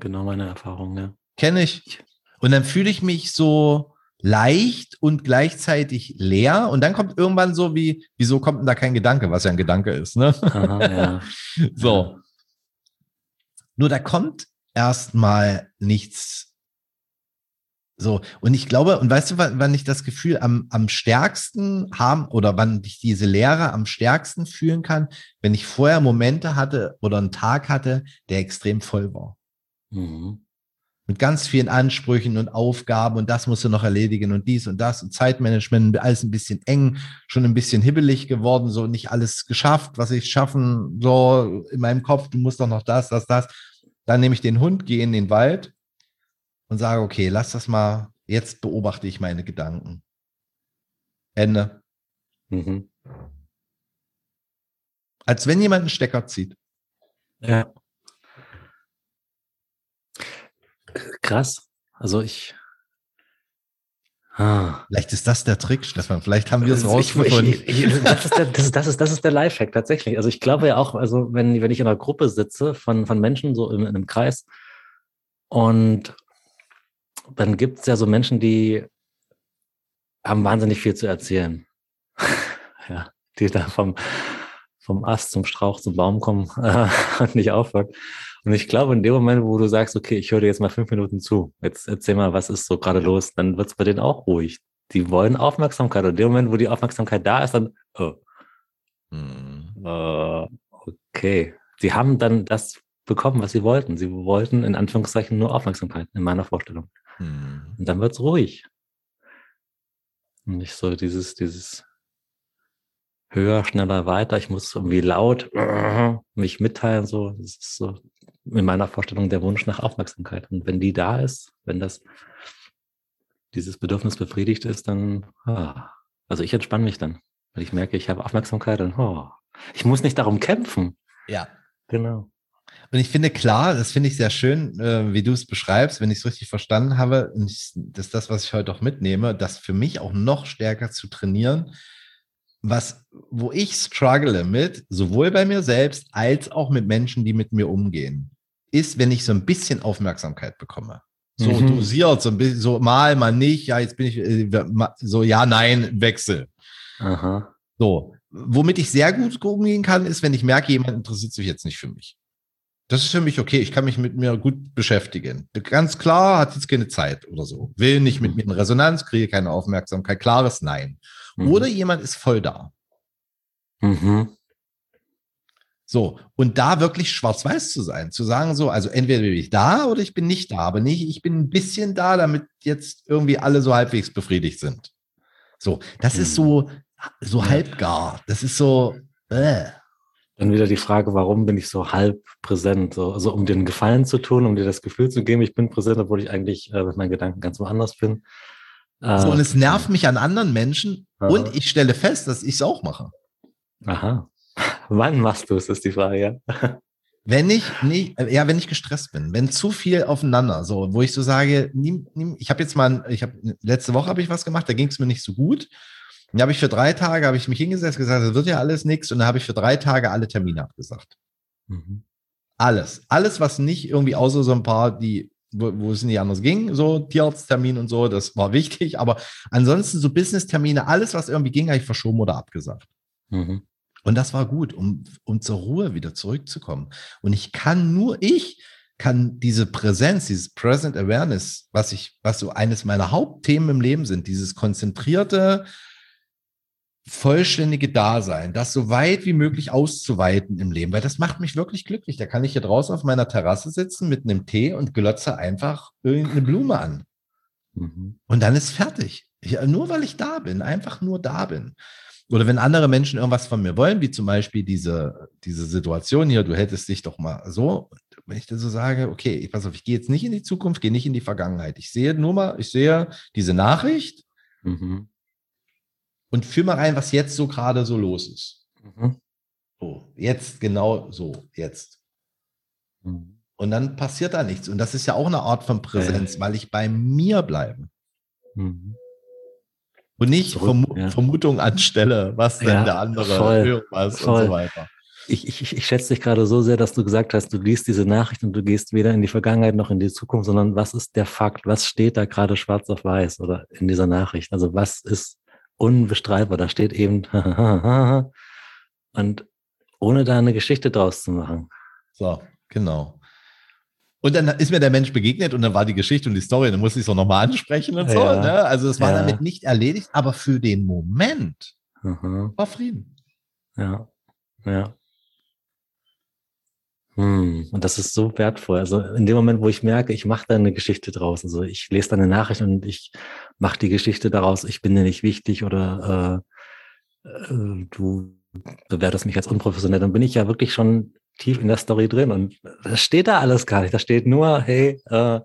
[SPEAKER 1] genau meine Erfahrung, ja.
[SPEAKER 2] Kenne ich. Und dann fühle ich mich so leicht und gleichzeitig leer. Und dann kommt irgendwann so wie, wieso kommt denn da kein Gedanke, was ja ein Gedanke ist, ne?
[SPEAKER 1] Aha, ja.
[SPEAKER 2] So. Nur da kommt erstmal nichts So, und ich glaube, und weißt du, wann, wann ich das Gefühl am, am stärksten haben oder wann ich diese Lehre am stärksten fühlen kann, wenn ich vorher Momente hatte oder einen Tag hatte, der extrem voll war. Mhm. Mit ganz vielen Ansprüchen und Aufgaben und das musst du noch erledigen und dies und das und Zeitmanagement, alles ein bisschen eng, schon ein bisschen hibbelig geworden, so nicht alles geschafft, was ich schaffen, so in meinem Kopf, du musst doch noch das, das, das. Dann nehme ich den Hund, gehe in den Wald und sage, okay, lass das mal, jetzt beobachte ich meine Gedanken. Ende. Mhm. Als wenn jemand einen Stecker zieht.
[SPEAKER 1] Ja. Krass. Also ich.
[SPEAKER 2] Ah. Vielleicht ist das der Trick, Stefan. Vielleicht haben wir es rausgefunden. Ich, ich,
[SPEAKER 1] ich, das, ist der, das, das, ist, das ist der Lifehack tatsächlich. Also ich glaube ja auch, also wenn, wenn ich in einer Gruppe sitze von, von Menschen, so in, in einem Kreis, und dann gibt es ja so Menschen, die haben wahnsinnig viel zu erzählen. ja, die da vom, vom Ast zum Strauch zum Baum kommen und nicht aufhört. Und ich glaube, in dem Moment, wo du sagst, okay, ich höre dir jetzt mal fünf Minuten zu, jetzt erzähl mal, was ist so gerade los, dann wird es bei denen auch ruhig. Die wollen Aufmerksamkeit. Und in dem Moment, wo die Aufmerksamkeit da ist, dann, oh. Hm. Uh, okay. Sie haben dann das bekommen, was sie wollten. Sie wollten in Anführungszeichen nur Aufmerksamkeit in meiner Vorstellung. Hm. Und dann wird es ruhig. Und nicht so dieses, dieses höher, schneller, weiter. Ich muss irgendwie laut mich mitteilen. So, das ist so in meiner Vorstellung der Wunsch nach Aufmerksamkeit. Und wenn die da ist, wenn das dieses Bedürfnis befriedigt ist, dann, ah, also ich entspanne mich dann, weil ich merke, ich habe Aufmerksamkeit und oh, ich muss nicht darum kämpfen.
[SPEAKER 2] Ja. Genau. Und ich finde klar, das finde ich sehr schön, äh, wie du es beschreibst, wenn ich es richtig verstanden habe. Und ich, das ist das, was ich heute auch mitnehme, das für mich auch noch stärker zu trainieren, was, wo ich struggle mit, sowohl bei mir selbst als auch mit Menschen, die mit mir umgehen, ist, wenn ich so ein bisschen Aufmerksamkeit bekomme. So mhm. dosiert, so ein bisschen, so mal, mal nicht, ja, jetzt bin ich äh, so, ja, nein, Wechsel. Aha. So. Womit ich sehr gut umgehen kann, ist, wenn ich merke, jemand interessiert sich jetzt nicht für mich. Das ist für mich okay. Ich kann mich mit mir gut beschäftigen. Ganz klar, hat jetzt keine Zeit oder so. Will nicht mit mir in Resonanz, kriege keine Aufmerksamkeit. Klares Nein. Mhm. Oder jemand ist voll da. Mhm. So, und da wirklich schwarz-weiß zu sein, zu sagen so, also entweder bin ich da oder ich bin nicht da, aber nicht, ich bin ein bisschen da, damit jetzt irgendwie alle so halbwegs befriedigt sind. So, das mhm. ist so, so halbgar. Das ist so, äh.
[SPEAKER 1] Dann wieder die Frage, warum bin ich so halb präsent? So, also um dir einen Gefallen zu tun, um dir das Gefühl zu geben, ich bin präsent, obwohl ich eigentlich äh, mit meinen Gedanken ganz woanders bin.
[SPEAKER 2] Äh, so, und es nervt mich an anderen Menschen äh, und ich stelle fest, dass ich es auch mache.
[SPEAKER 1] Aha. Wann machst du es, ist die Frage, ja.
[SPEAKER 2] Wenn ich nicht, ja, wenn ich gestresst bin, wenn zu viel aufeinander, so, wo ich so sage, ich habe jetzt mal, ich habe letzte Woche habe ich was gemacht, da ging es mir nicht so gut. Dann habe ich für drei Tage habe ich mich hingesetzt, gesagt, das wird ja alles nichts, und dann habe ich für drei Tage alle Termine abgesagt. Mhm. Alles, alles, was nicht irgendwie außer so ein paar, die wo, wo es nicht anders ging, so Tierarzttermin und so, das war wichtig, aber ansonsten so Business-Termine, alles, was irgendwie ging, habe ich verschoben oder abgesagt. Mhm. Und das war gut, um, um zur Ruhe wieder zurückzukommen. Und ich kann nur, ich kann diese Präsenz, dieses Present Awareness, was ich, was so eines meiner Hauptthemen im Leben sind, dieses konzentrierte, vollständige Dasein, das so weit wie möglich auszuweiten im Leben, weil das macht mich wirklich glücklich. Da kann ich hier draußen auf meiner Terrasse sitzen mit einem Tee und glotze einfach irgendeine Blume an. Mhm. Und dann ist fertig. Ich, nur weil ich da bin, einfach nur da bin. Oder wenn andere Menschen irgendwas von mir wollen, wie zum Beispiel diese, diese Situation hier, du hättest dich doch mal so, wenn ich dann so sage, okay, ich pass auf, ich gehe jetzt nicht in die Zukunft, gehe nicht in die Vergangenheit. Ich sehe nur mal, ich sehe diese Nachricht mhm. Und fühle mal rein, was jetzt so gerade so los ist. Mhm. So, jetzt genau so, jetzt. Mhm. Und dann passiert da nichts. Und das ist ja auch eine Art von Präsenz, ja. weil ich bei mir bleibe. Mhm. Und nicht Zurück, Vermu ja. Vermutungen anstelle, was denn ja, der andere
[SPEAKER 1] voll, irgendwas voll. und so weiter. Ich, ich, ich schätze dich gerade so sehr, dass du gesagt hast, du liest diese Nachricht und du gehst weder in die Vergangenheit noch in die Zukunft, sondern was ist der Fakt? Was steht da gerade schwarz auf weiß oder in dieser Nachricht? Also was ist unbestreitbar? Da steht eben und ohne da eine Geschichte draus zu machen.
[SPEAKER 2] So, genau. Und dann ist mir der Mensch begegnet und dann war die Geschichte und die Story, dann musste ich es auch nochmal ansprechen und so.
[SPEAKER 1] Ja.
[SPEAKER 2] Ne? Also es war
[SPEAKER 1] Ja.
[SPEAKER 2] damit nicht erledigt, aber für den Moment
[SPEAKER 1] Aha.
[SPEAKER 2] war Frieden.
[SPEAKER 1] Ja, ja. Hm, und das ist so wertvoll. Also in dem Moment, wo ich merke, ich mache da eine Geschichte draus, also ich lese da eine Nachricht und ich mache die Geschichte daraus, ich bin dir nicht wichtig oder äh, äh, du bewertest mich als unprofessionell, dann bin ich ja wirklich schon tief in der Story drin und das steht da alles gar nicht. Da steht nur, hey, äh,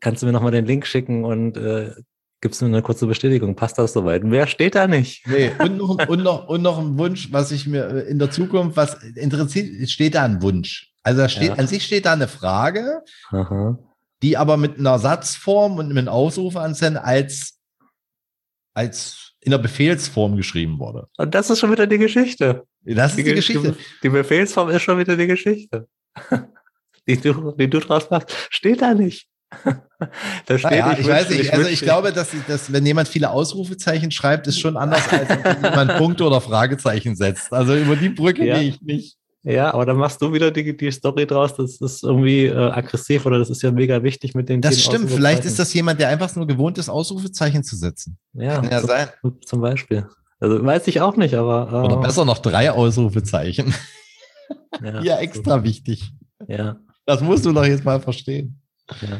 [SPEAKER 1] kannst du mir nochmal den Link schicken und äh, gibst mir eine kurze Bestätigung, passt das soweit? Mehr steht da nicht.
[SPEAKER 2] Nee, und noch, und, noch, und noch ein Wunsch, was ich mir äh, in der Zukunft, was interessiert, steht da ein Wunsch. Also da steht,
[SPEAKER 1] Ja.
[SPEAKER 2] an sich steht da eine Frage,
[SPEAKER 1] Aha.
[SPEAKER 2] die aber mit einer Satzform und mit einem Ausrufeanzeichen als, als in der Befehlsform geschrieben wurde.
[SPEAKER 1] Und das ist schon wieder die Geschichte.
[SPEAKER 2] Das ist die Geschichte.
[SPEAKER 1] Die, die Befehlsform ist schon wieder die Geschichte. Die du, die du draus machst, steht da nicht. Da steht,
[SPEAKER 2] Naja, ich,
[SPEAKER 1] wünsch-
[SPEAKER 2] weiß nicht, also ich glaube, dass, dass wenn jemand viele Ausrufezeichen schreibt, ist schon anders, als wenn jemand Punkte oder Fragezeichen setzt. Also über die Brücke
[SPEAKER 1] Ja.
[SPEAKER 2] gehe ich nicht.
[SPEAKER 1] Ja, aber dann machst du wieder die, die Story draus, das ist irgendwie äh, aggressiv oder das ist ja mega wichtig mit den
[SPEAKER 2] Das stimmt. Vielleicht ist das jemand, der einfach nur gewohnt ist, Ausrufezeichen zu setzen.
[SPEAKER 1] ja,
[SPEAKER 2] Kann ja
[SPEAKER 1] zum,
[SPEAKER 2] sein.
[SPEAKER 1] zum Beispiel. Also weiß ich auch nicht, aber äh,
[SPEAKER 2] Oder besser noch drei Ausrufezeichen.
[SPEAKER 1] ja,
[SPEAKER 2] Ja, extra wichtig.
[SPEAKER 1] Ja,
[SPEAKER 2] Das musst du doch jetzt mal verstehen.
[SPEAKER 1] ja.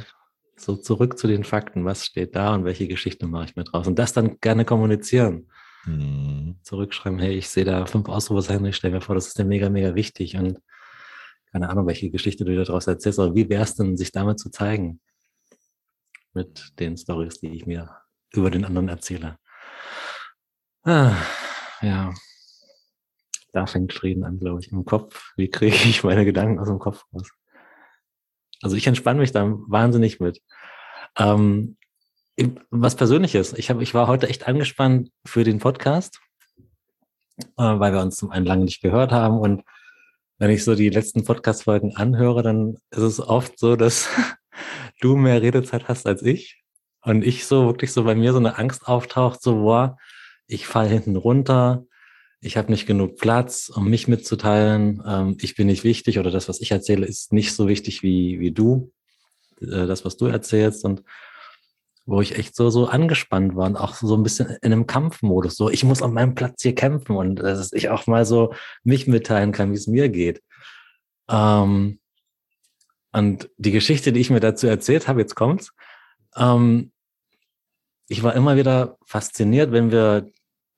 [SPEAKER 1] So zurück zu den Fakten, was steht da und welche Geschichte mache ich mir draus und das dann gerne kommunizieren.
[SPEAKER 2] Hm.
[SPEAKER 1] zurückschreiben, hey, ich sehe da fünf Ausrufezeichen, ich stelle mir vor, das ist dir mega, mega wichtig und keine Ahnung, welche Geschichte du dir daraus erzählst, aber wie wäre es denn, sich damit zu zeigen? Mit den Stories, die ich mir über den anderen erzähle. Ah, ja. Da fängt Frieden an, glaube ich, im Kopf. Wie kriege ich meine Gedanken aus dem Kopf raus? Also ich entspanne mich da wahnsinnig mit. Ähm, was Persönliches. Ich, hab, ich war heute echt angespannt für den Podcast, äh, weil wir uns zum einen lange nicht gehört haben. Und wenn ich so die letzten Podcast-Folgen anhöre, dann ist es oft so, dass du mehr Redezeit hast als ich. Und ich so wirklich so bei mir so eine Angst auftaucht, so, boah, ich falle hinten runter, ich habe nicht genug Platz, um mich mitzuteilen, ähm, ich bin nicht wichtig oder das, was ich erzähle, ist nicht so wichtig wie, wie du, äh, das, was du erzählst. Und wo ich echt so, so angespannt war und auch so ein bisschen in einem Kampfmodus. So, ich muss auf meinem Platz hier kämpfen und dass ich auch mal so mich mitteilen kann, wie es mir geht. Ähm, und die Geschichte, die ich mir dazu erzählt habe, jetzt kommt's. Ähm, ich war immer wieder fasziniert, wenn wir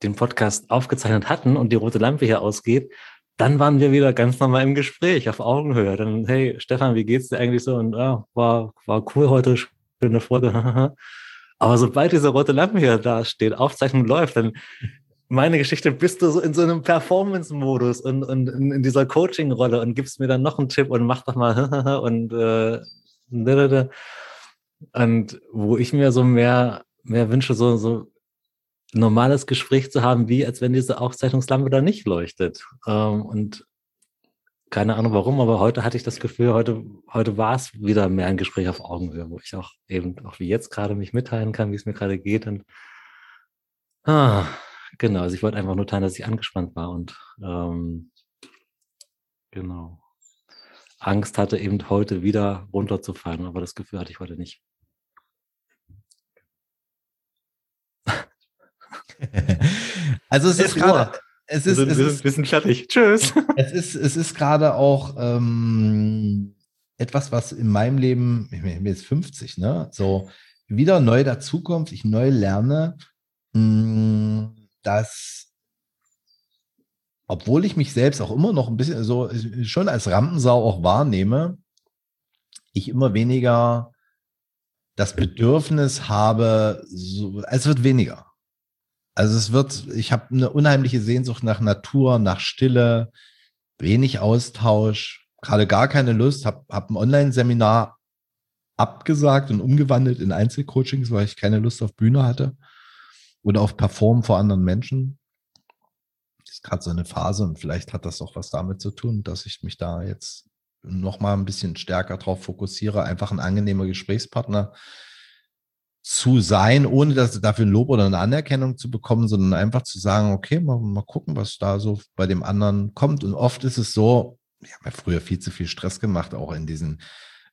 [SPEAKER 1] den Podcast aufgezeichnet hatten und die rote Lampe hier ausgeht, dann waren wir wieder ganz normal im Gespräch, auf Augenhöhe. Dann, hey, Stefan, wie geht's dir eigentlich so? Und ja, war, war cool heute, schöne Folge. Aber sobald diese rote Lampe hier da steht, Aufzeichnung läuft, dann meine Geschichte bist du so in so einem Performance-Modus und, und in, in dieser Coaching-Rolle und gibst mir dann noch einen Tipp und mach doch mal und äh, und wo ich mir so mehr, mehr wünsche, so, so normales Gespräch zu haben, wie als wenn diese Aufzeichnungslampe da nicht leuchtet. Ähm, und keine Ahnung warum, aber heute hatte ich das Gefühl, heute, heute war es wieder mehr ein Gespräch auf Augenhöhe, wo ich auch eben, auch wie jetzt gerade mich mitteilen kann, wie es mir gerade geht. Und ah, genau, also ich wollte einfach nur teilen, dass ich angespannt war und ähm, genau. Angst hatte eben heute wieder runterzufallen, aber das Gefühl hatte ich heute nicht.
[SPEAKER 2] Also es ist gerade, es
[SPEAKER 1] Wir
[SPEAKER 2] ist,
[SPEAKER 1] sind,
[SPEAKER 2] es
[SPEAKER 1] wir sind,
[SPEAKER 2] ist,
[SPEAKER 1] wir sind fertig. Tschüss.
[SPEAKER 2] es ist, es ist gerade auch ähm, etwas, was in meinem Leben, ich bin jetzt 50, ne, so wieder neu dazukommt, ich neu lerne, mh, dass obwohl ich mich selbst auch immer noch ein bisschen so schon als Rampensau auch wahrnehme, ich immer weniger das Bedürfnis habe, so, es wird weniger. Also es wird, ich habe eine unheimliche Sehnsucht nach Natur, nach Stille, wenig Austausch, gerade gar keine Lust, habe hab ein Online-Seminar abgesagt und umgewandelt in Einzelcoachings, weil ich keine Lust auf Bühne hatte oder auf Performen vor anderen Menschen. Das ist gerade so eine Phase und vielleicht hat das auch was damit zu tun, dass ich mich da jetzt noch mal ein bisschen stärker drauf fokussiere, einfach ein angenehmer Gesprächspartner zu sein, ohne dass dafür ein Lob oder eine Anerkennung zu bekommen, sondern einfach zu sagen, okay, mal, mal gucken, was da so bei dem anderen kommt. Und oft ist es so, ich habe ja früher viel zu viel Stress gemacht, auch in diesen,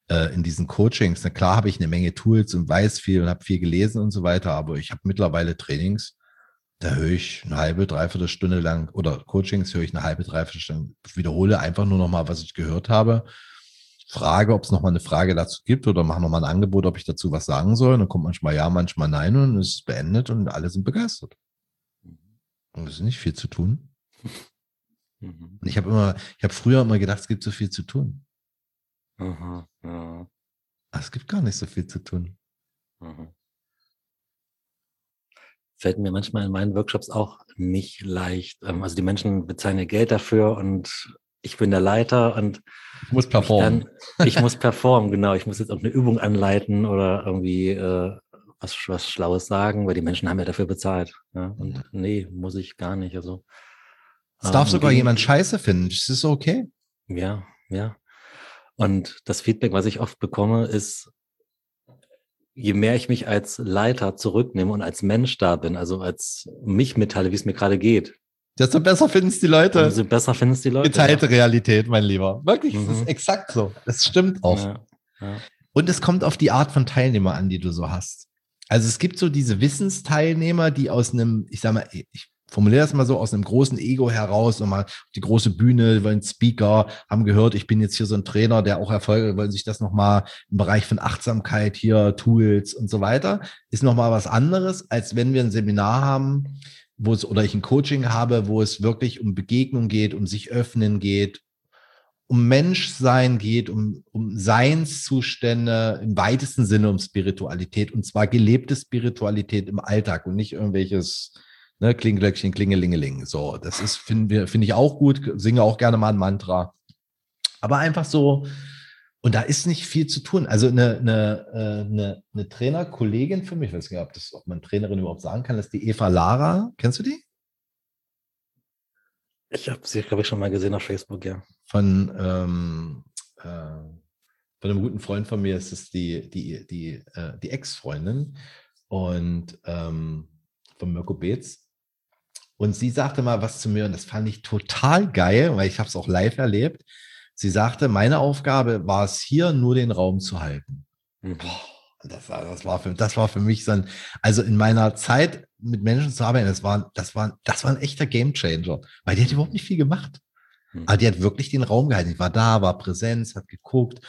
[SPEAKER 2] äh, in diesen Coachings. Na klar habe ich eine Menge Tools und weiß viel und habe viel gelesen und so weiter, aber ich habe mittlerweile Trainings, da höre ich eine halbe, dreiviertel Stunde lang oder Coachings höre ich eine halbe, dreiviertel Stunde, wiederhole einfach nur nochmal, was ich gehört habe, frage, ob es nochmal eine Frage dazu gibt oder mache nochmal ein Angebot, ob ich dazu was sagen soll. Und dann kommt manchmal ja, manchmal nein und es ist beendet und alle sind begeistert. Und es ist nicht viel zu tun. Mhm. Und ich habe immer, ich habe früher immer gedacht, es gibt so viel zu tun. Aha, ja. Aber es gibt gar nicht so viel zu tun. Mhm.
[SPEAKER 1] Fällt mir manchmal in meinen Workshops auch nicht leicht. Ähm, also die Menschen bezahlen ja Geld dafür und ich bin der Leiter und
[SPEAKER 2] ich muss performen.
[SPEAKER 1] Ich, dann, ich muss performen, genau. Ich muss jetzt auch eine Übung anleiten oder irgendwie äh, was, was Schlaues sagen, weil die Menschen haben ja dafür bezahlt. Ja? Und nee, muss ich gar nicht. Also
[SPEAKER 2] es darf ähm, sogar jemand Scheiße finden. Ist das okay?
[SPEAKER 1] Ja, ja. Und das Feedback, was ich oft bekomme, ist, je mehr ich mich als Leiter zurücknehme und als Mensch da bin, also als mich mitteile, wie es mir gerade geht,
[SPEAKER 2] Desto besser finden es die Leute.
[SPEAKER 1] Desto besser finden es die Leute.
[SPEAKER 2] Geteilte ja. Realität, mein Lieber. Wirklich, mhm. das ist exakt so. Das stimmt auch. Ja, ja. Und es kommt auf die Art von Teilnehmer an, die du so hast. Also es gibt so diese Wissensteilnehmer, die aus einem, ich sag mal, ich formuliere das mal so, aus einem großen Ego heraus, nochmal die große Bühne, wollen Speaker, haben gehört, ich bin jetzt hier so ein Trainer, der auch Erfolge, wollen sich das nochmal im Bereich von Achtsamkeit hier, Tools und so weiter, ist nochmal was anderes, als wenn wir ein Seminar haben, wo es oder ich ein Coaching habe, wo es wirklich um Begegnung geht, um sich öffnen geht, um Menschsein geht, um, um Seinszustände im weitesten Sinne um Spiritualität und zwar gelebte Spiritualität im Alltag und nicht irgendwelches ne, Klingelglöckchen, Klingelingeling. So, das ist, finde find ich auch gut, singe auch gerne mal ein Mantra. Aber einfach so, und da ist nicht viel zu tun. Also eine, eine, äh, eine, eine Trainerkollegin für mich, ich weiß nicht, ob, das, ob man Trainerin überhaupt sagen kann, ist die Eva Lara. Kennst du die?
[SPEAKER 1] Ich habe sie, glaube ich, schon mal gesehen auf Facebook, ja.
[SPEAKER 2] Von, ähm, äh, von einem guten Freund von mir ist es die, die, die, äh, die Ex-Freundin und ähm, von Mirko Beetz. Und sie sagte mal was zu mir und das fand ich total geil, weil ich habe es auch live erlebt. Sie sagte, meine Aufgabe war es hier, nur den Raum zu halten. Mhm. Das, war, das, war für, das war für mich so ein, also in meiner Zeit mit Menschen zu arbeiten, das war, das war, das war ein echter Gamechanger, weil die hat überhaupt nicht viel gemacht. Mhm. Aber die hat wirklich den Raum gehalten. Ich war da, war Präsenz, hat geguckt,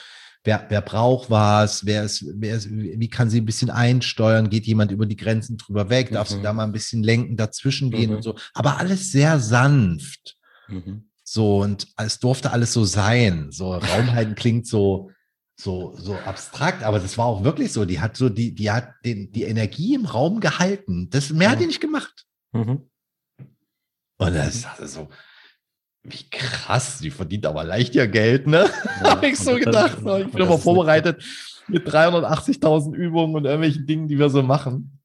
[SPEAKER 2] wer, wer braucht was, wer ist, wer ist, wie kann sie ein bisschen einsteuern, geht jemand über die Grenzen drüber weg, darf mhm. sie da mal ein bisschen lenken, dazwischen gehen mhm. und so. Aber alles sehr sanft. Mhm. So, und es durfte alles so sein. So, Raumhalten klingt so, so, so abstrakt, aber das war auch wirklich so. Die hat so, die, die hat den, die Energie im Raum gehalten. Das, mehr hat die nicht gemacht. Mhm. Und das ist also so, wie krass, die verdient aber leicht ihr Geld, ne? Ja, Habe ich so gedacht. Dann, ich bin immer vorbereitet mit 380.000 Übungen und irgendwelchen Dingen, die wir so machen.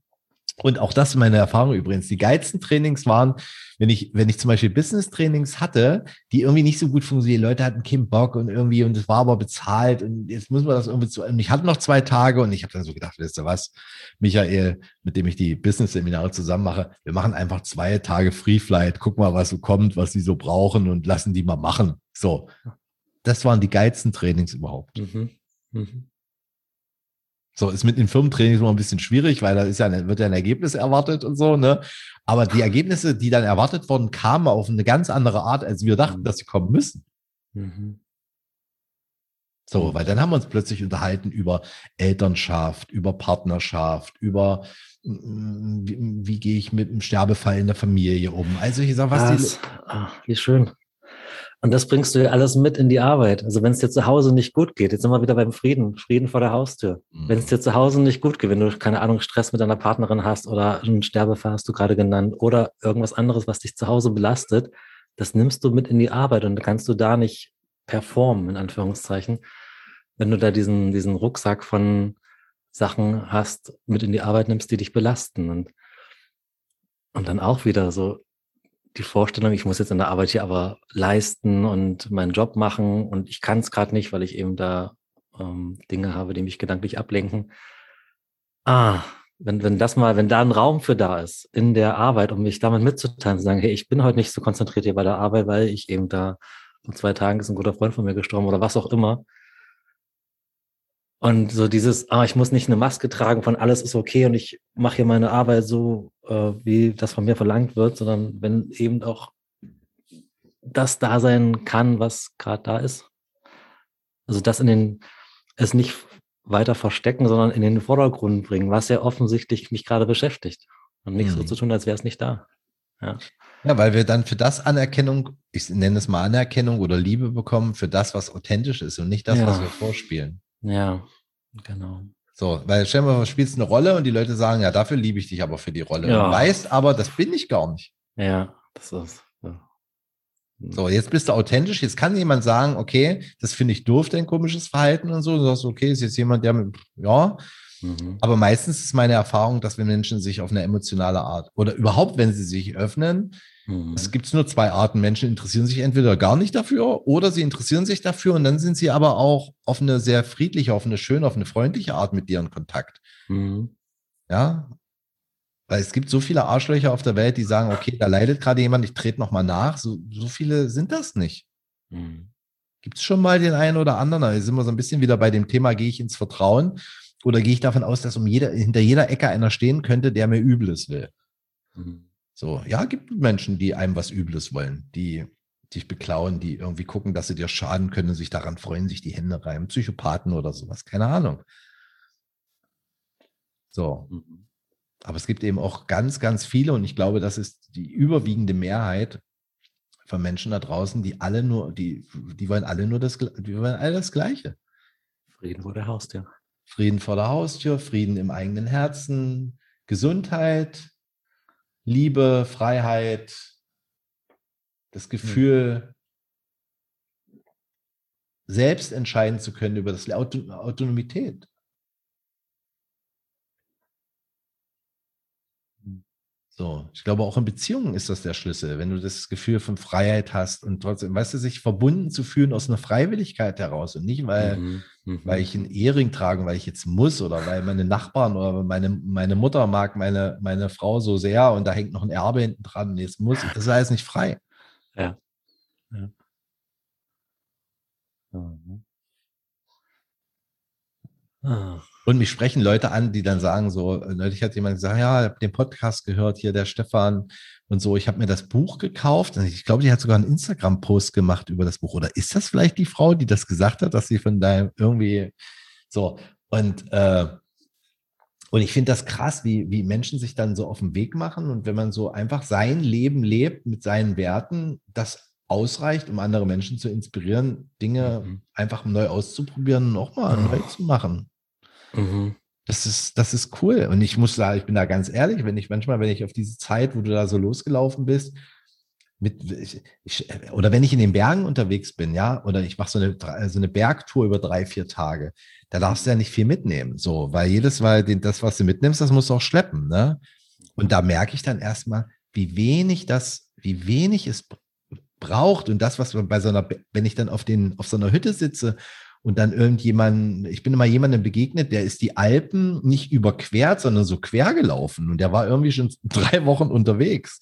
[SPEAKER 2] Und auch das ist meine Erfahrung übrigens. Die geilsten Trainings waren, wenn ich, wenn ich zum Beispiel Business-Trainings hatte, die irgendwie nicht so gut funktionieren, Leute hatten keinen Bock und irgendwie, und es war aber bezahlt und jetzt müssen wir das irgendwie zu, und ich hatte noch zwei Tage und ich habe dann so gedacht, weißt du was, Michael, mit dem ich die Business-Seminare zusammen mache, wir machen einfach zwei Tage Free Flight, guck mal, was so kommt, was sie so brauchen und lassen die mal machen. So. Das waren die geilsten Trainings überhaupt. Mhm. Mhm. So, ist mit den Firmentrainings immer ein bisschen schwierig, weil da ist ja, wird ja ein Ergebnis erwartet und so, ne? Aber die Ergebnisse, die dann erwartet wurden, kamen auf eine ganz andere Art, als wir dachten, mhm. dass sie kommen müssen. Mhm. So, weil dann haben wir uns plötzlich unterhalten über Elternschaft, über Partnerschaft, über mm, wie, wie gehe ich mit dem Sterbefall in der Familie um. Also ich sage, was
[SPEAKER 1] das, die, ach, wie schön. Und das bringst du alles mit in die Arbeit. Also wenn es dir zu Hause nicht gut geht, jetzt sind wir wieder beim Frieden, Frieden vor der Haustür. Mhm. Wenn es dir zu Hause nicht gut geht, wenn du, keine Ahnung, Stress mit deiner Partnerin hast oder einen Sterbefall hast du gerade genannt oder irgendwas anderes, was dich zu Hause belastet, das nimmst du mit in die Arbeit und kannst du da nicht performen, in Anführungszeichen. Wenn du da diesen, diesen Rucksack von Sachen hast, mit in die Arbeit nimmst, die dich belasten und, und dann auch wieder so, die Vorstellung, ich muss jetzt in der Arbeit hier aber leisten und meinen Job machen und ich kann es gerade nicht, weil ich eben da ähm, Dinge habe, die mich gedanklich ablenken. Ah, wenn, wenn das mal, wenn da ein Raum für da ist in der Arbeit, um mich damit mitzuteilen, zu sagen, hey, ich bin heute nicht so konzentriert hier bei der Arbeit, weil ich eben da vor zwei Tagen ist ein guter Freund von mir gestorben oder was auch immer. Und so dieses, ah, ich muss nicht eine Maske tragen von alles ist okay und ich mache hier meine Arbeit so, äh, wie das von mir verlangt wird, sondern wenn eben auch das da sein kann, was gerade da ist. Also das in den, es nicht weiter verstecken, sondern in den Vordergrund bringen, was ja offensichtlich mich gerade beschäftigt. Und nicht mhm. so zu tun, als wäre es nicht da.
[SPEAKER 2] Ja. ja, weil wir dann für das Anerkennung, ich nenne es mal Anerkennung oder Liebe bekommen, für das, was authentisch ist und nicht das, ja. was wir vorspielen.
[SPEAKER 1] Ja, genau.
[SPEAKER 2] So, weil stell dir mal, du spielst eine Rolle und die Leute sagen, ja, dafür liebe ich dich aber für die Rolle. Ja. Du weißt aber, das bin ich gar nicht.
[SPEAKER 1] Ja, das ist. Ja.
[SPEAKER 2] So, jetzt bist du authentisch. Jetzt kann jemand sagen, okay, das finde ich doof, dein komisches Verhalten und so. Du sagst, okay, ist jetzt jemand, der, ja. Mhm. Aber meistens ist meine Erfahrung, dass wenn Menschen sich auf eine emotionale Art oder überhaupt, wenn sie sich öffnen, Mhm. Es gibt nur zwei Arten. Menschen interessieren sich entweder gar nicht dafür oder sie interessieren sich dafür und dann sind sie aber auch auf eine sehr friedliche, auf eine schöne, auf eine freundliche Art mit dir in Kontakt. Mhm. Ja. Weil es gibt so viele Arschlöcher auf der Welt, die sagen, okay, da leidet gerade jemand, ich trete nochmal nach. So, so viele sind das nicht. Mhm. Gibt es schon mal den einen oder anderen? Da sind wir so ein bisschen wieder bei dem Thema, gehe ich ins Vertrauen oder gehe ich davon aus, dass um jeder, hinter jeder Ecke einer stehen könnte, der mir Übles will. Mhm. So, ja, gibt Menschen, die einem was Übles wollen, die dich beklauen, die irgendwie gucken, dass sie dir schaden können, sich daran freuen, sich die Hände reiben, Psychopathen oder sowas, keine Ahnung. So. Mhm. Aber es gibt eben auch ganz, ganz viele und ich glaube, das ist die überwiegende Mehrheit von Menschen da draußen, die alle nur, die, die wollen alle nur das, die wollen alle das Gleiche.
[SPEAKER 1] Frieden vor der Haustür.
[SPEAKER 2] Frieden vor der Haustür, Frieden im eigenen Herzen, Gesundheit, Liebe, Freiheit, das Gefühl, selbst entscheiden zu können über das Autonomität. So, ich glaube, auch in Beziehungen ist das der Schlüssel, wenn du das Gefühl von Freiheit hast und trotzdem, weißt du, sich verbunden zu fühlen aus einer Freiwilligkeit heraus und nicht, weil, mhm, mhm. weil ich einen Ehering trage, weil ich jetzt muss oder weil meine Nachbarn oder meine, meine Mutter mag meine, meine Frau so sehr und da hängt noch ein Erbe hinten dran und jetzt muss ich. Das alles nicht frei.
[SPEAKER 1] Ja. ja. Mhm.
[SPEAKER 2] Ah. Und mich sprechen Leute an, die dann sagen so, neulich hat jemand gesagt, ja, ich habe den Podcast gehört, hier der Stefan und so, ich habe mir das Buch gekauft. Und ich glaube, die hat sogar einen Instagram-Post gemacht über das Buch. Oder ist das vielleicht die Frau, die das gesagt hat, dass sie von deinem irgendwie so und äh, und ich finde das krass, wie, wie Menschen sich dann so auf den Weg machen und wenn man so einfach sein Leben lebt mit seinen Werten, das ausreicht, um andere Menschen zu inspirieren, Dinge mhm. einfach neu auszuprobieren und auch mal neu zu machen. Mhm. Das ist, das ist cool. Und ich muss sagen, ich bin da ganz ehrlich, wenn ich manchmal, wenn ich auf diese Zeit, wo du da so losgelaufen bist, mit, ich, ich, oder wenn ich in den Bergen unterwegs bin, ja, oder ich mache so eine, so eine Bergtour über drei, vier Tage, da darfst du ja nicht viel mitnehmen. So, weil jedes Mal den, das, was du mitnimmst, das musst du auch schleppen. Ne? Und da merke ich dann erstmal, wie wenig das, wie wenig es braucht. Und das, was bei so einer, wenn ich dann auf den, auf so einer Hütte sitze und dann irgendjemand, ich bin immer jemandem begegnet, der ist die Alpen nicht überquert, sondern so quer gelaufen und der war irgendwie schon drei Wochen unterwegs.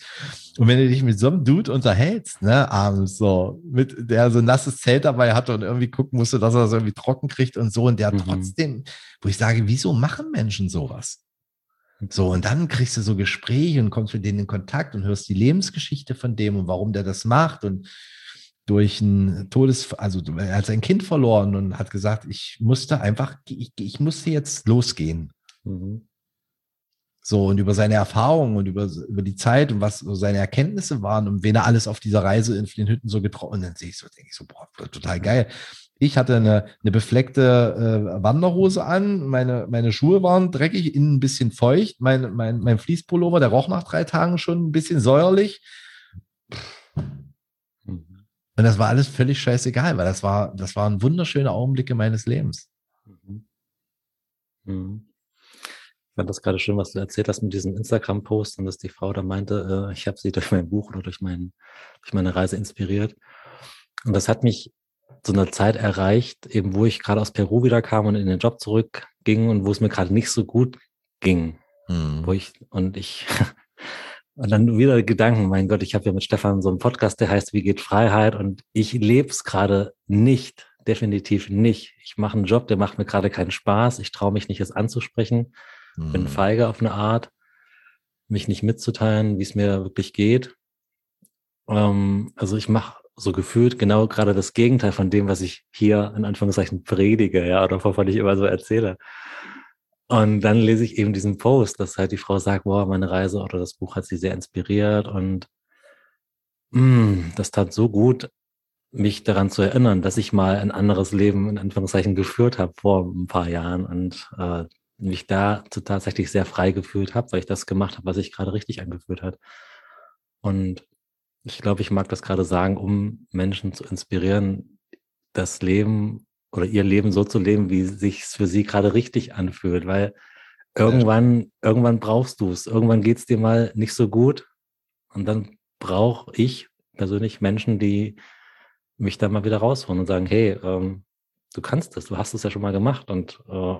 [SPEAKER 2] Und wenn du dich mit so einem Dude unterhältst, ne, abends so, mit der so ein nasses Zelt dabei hatte und irgendwie gucken musste, dass er das irgendwie trocken kriegt und so und der mhm. trotzdem, wo ich sage, wieso machen Menschen sowas? So, und dann kriegst du so Gespräche und kommst mit denen in Kontakt und hörst die Lebensgeschichte von dem und warum der das macht und durch ein Todes, also er hat sein Kind verloren und hat gesagt, ich musste einfach, ich, ich musste jetzt losgehen. Mhm. So, und über seine Erfahrungen und über, über die Zeit und was so seine Erkenntnisse waren und wen er alles auf dieser Reise in den Hütten so getroffen. Und dann sehe ich so, denke ich so, boah, total geil. Ich hatte eine, eine befleckte äh, Wanderhose an, meine, meine Schuhe waren dreckig, innen ein bisschen feucht, mein, mein, mein Fließpullover, der roch nach drei Tagen schon ein bisschen säuerlich. Und das war alles völlig scheißegal, weil das war, das waren wunderschöne Augenblicke meines Lebens. Mhm.
[SPEAKER 1] Mhm. Ich fand das gerade schön, was du erzählt hast mit diesem Instagram-Post und dass die Frau da meinte, äh, ich habe sie durch mein Buch oder durch, mein, durch meine Reise inspiriert. Und das hat mich zu einer Zeit erreicht, eben wo ich gerade aus Peru wieder kam und in den Job zurückging und wo es mir gerade nicht so gut ging. Mhm. Wo ich, und ich Und dann wieder Gedanken, mein Gott, ich habe ja mit Stefan so einen Podcast, der heißt Wie geht Freiheit? Und ich lebe es gerade nicht, definitiv nicht. Ich mache einen Job, der macht mir gerade keinen Spaß. Ich traue mich nicht, es anzusprechen. Mhm. Bin feige auf eine Art, mich nicht mitzuteilen, wie es mir wirklich geht. Ähm, also ich mache so gefühlt genau gerade das Gegenteil von dem, was ich hier in Anführungszeichen predige, ja, oder wovon ich immer so erzähle. Und dann lese ich eben diesen Post, dass halt die Frau sagt, boah, meine Reise oder das Buch hat sie sehr inspiriert und mh, mm, das tat so gut, mich daran zu erinnern, dass ich mal ein anderes Leben in Anführungszeichen geführt habe vor ein paar Jahren und äh, mich da tatsächlich sehr frei gefühlt habe, weil ich das gemacht habe, was sich gerade richtig angefühlt hat. Und ich glaube, ich mag das gerade sagen, um Menschen zu inspirieren, das Leben oder ihr Leben so zu leben, wie sich für sie gerade richtig anfühlt, weil irgendwann, irgendwann brauchst du es. Irgendwann geht es dir mal nicht so gut und dann brauche ich persönlich Menschen, die mich da mal wieder rausholen und sagen, hey, ähm, du kannst das, du hast es ja schon mal gemacht und äh,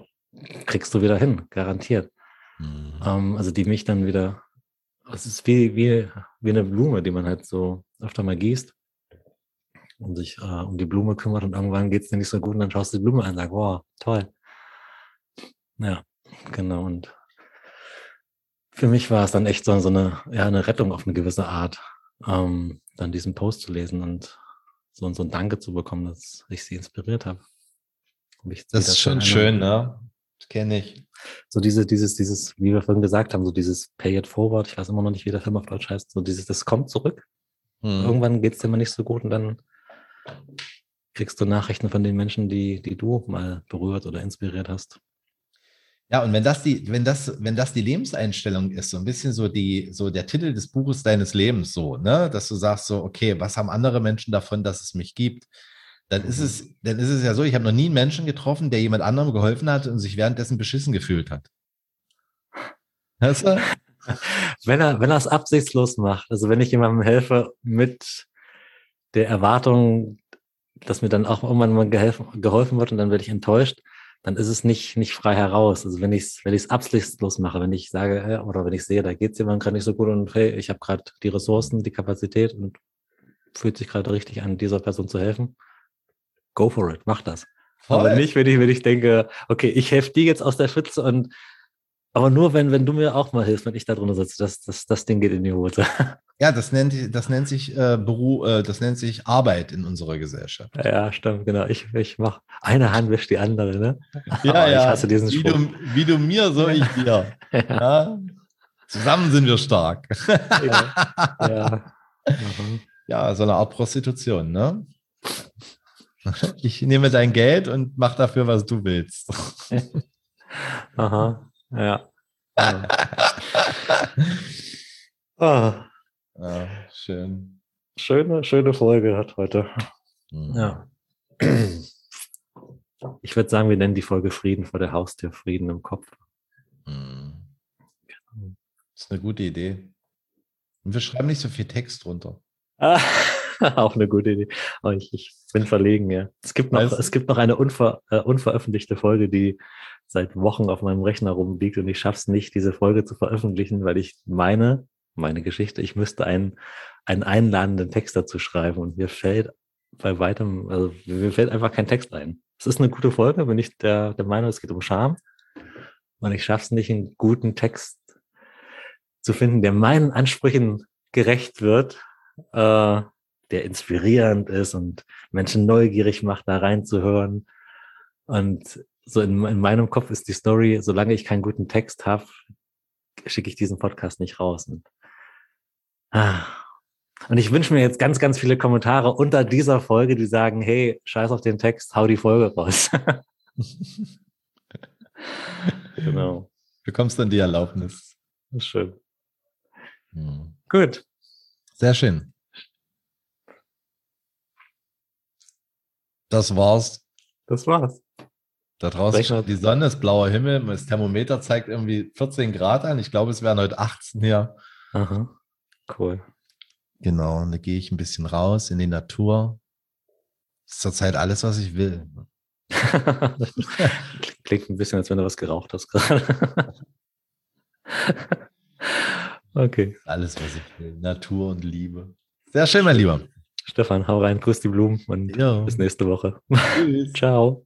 [SPEAKER 1] kriegst du wieder hin, garantiert. Mhm. Ähm, also die mich dann wieder, es ist wie, wie, wie eine Blume, die man halt so öfter mal gießt und sich äh, um die Blume kümmert und irgendwann geht es dir nicht so gut und dann schaust du die Blume an und sagst, wow, toll. Ja, genau. Und für mich war es dann echt so, so eine, ja, eine Rettung auf eine gewisse Art, ähm, dann diesen Post zu lesen und so, so ein Danke zu bekommen, dass ich sie inspiriert habe.
[SPEAKER 2] Das ist schon schön, ne? Das kenne ich.
[SPEAKER 1] So diese, dieses, dieses, wie wir vorhin gesagt haben, so dieses Pay it forward, ich weiß immer noch nicht, wie der Film auf Deutsch heißt, so dieses, das kommt zurück. Hm. Irgendwann geht es dir mal nicht so gut und dann kriegst du Nachrichten von den Menschen, die, die du mal berührt oder inspiriert hast.
[SPEAKER 2] Ja, und wenn das die, wenn das, wenn das die Lebenseinstellung ist, so ein bisschen so die, so der Titel des Buches deines Lebens, so, ne, dass du sagst so, okay, was haben andere Menschen davon, dass es mich gibt? Dann ist es, dann ist es ja so, ich habe noch nie einen Menschen getroffen, der jemand anderem geholfen hat und sich währenddessen beschissen gefühlt hat.
[SPEAKER 1] Weißt du? Wenn er, wenn er es absichtslos macht, also wenn ich jemandem helfe mit der Erwartung, dass mir dann auch irgendwann mal geholfen, geholfen wird und dann werde ich enttäuscht, dann ist es nicht, nicht frei heraus. Also wenn ich es wenn ich's absichtslos mache, wenn ich sage, oder wenn ich sehe, da geht es jemandem gerade nicht so gut und hey, ich habe gerade die Ressourcen, die Kapazität und fühlt sich gerade richtig an, dieser Person zu helfen, go for it, mach das. Voll. Aber nicht, wenn ich, wenn ich denke, okay, ich helfe dir jetzt aus der Schwitze und aber nur wenn, wenn du mir auch mal hilfst, wenn ich da drunter sitze, das, das, das Ding geht in die Hose.
[SPEAKER 2] Ja, das nennt, das nennt sich äh, Beru äh, das nennt sich Arbeit in unserer Gesellschaft.
[SPEAKER 1] Ja, stimmt, genau. Ich, ich mache eine Hand wäscht die andere, ne?
[SPEAKER 2] Ja, Aber ja. Ich hasse diesen wie, du, wie du mir, so ich dir. ja. ja. Zusammen sind wir stark. ja. ja. Mhm. ja, so eine Art Prostitution, ne? Ich nehme dein Geld und mach dafür, was du willst.
[SPEAKER 1] Aha, ja. oh.
[SPEAKER 2] Ja, schön.
[SPEAKER 1] Schöne, schöne Folge hat heute. Mhm. Ja. Ich würde sagen, wir nennen die Folge Frieden vor der Haustür, Frieden im Kopf. Mhm.
[SPEAKER 2] Das ist eine gute Idee. Und wir schreiben nicht so viel Text drunter.
[SPEAKER 1] auch eine gute Idee. Oh, ich, ich, bin verlegen, ja. Es gibt noch, es gibt noch eine unver, äh, unveröffentlichte Folge, die seit Wochen auf meinem Rechner rumliegt und ich schaffe es nicht, diese Folge zu veröffentlichen, weil ich meine, meine Geschichte. Ich müsste einen, einen einladenden Text dazu schreiben und mir fällt bei weitem, also mir fällt einfach kein Text ein. Es ist eine gute Folge, bin ich der, der Meinung, es geht um Scham. Und ich schaffe es nicht, einen guten Text zu finden, der meinen Ansprüchen gerecht wird, äh, der inspirierend ist und Menschen neugierig macht, da reinzuhören. Und so in, in meinem Kopf ist die Story, solange ich keinen guten Text habe, schicke ich diesen Podcast nicht raus. Und Ah. Und ich wünsche mir jetzt ganz, ganz viele Kommentare unter dieser Folge, die sagen, hey, scheiß auf den Text, hau die Folge raus.
[SPEAKER 2] genau. Bekommst dann die Erlaubnis.
[SPEAKER 1] Das ist schön. Hm. Gut.
[SPEAKER 2] Sehr schön. Das war's.
[SPEAKER 1] Das war's.
[SPEAKER 2] Da draußen scheint die Sonne, ist blauer Himmel, das Thermometer zeigt irgendwie 14 Grad an. Ich glaube, es wären heute 18 hier. Aha.
[SPEAKER 1] Cool.
[SPEAKER 2] Genau, und da gehe ich ein bisschen raus in die Natur. Das ist zurzeit alles, was ich will.
[SPEAKER 1] Klingt ein bisschen, als wenn du was geraucht hast gerade. Okay.
[SPEAKER 2] Alles, was ich will. Natur und Liebe. Sehr schön, mein Lieber.
[SPEAKER 1] Stefan, hau rein, grüß die Blumen und
[SPEAKER 2] Ja.
[SPEAKER 1] bis nächste Woche.
[SPEAKER 2] Tschüss.
[SPEAKER 1] Ciao.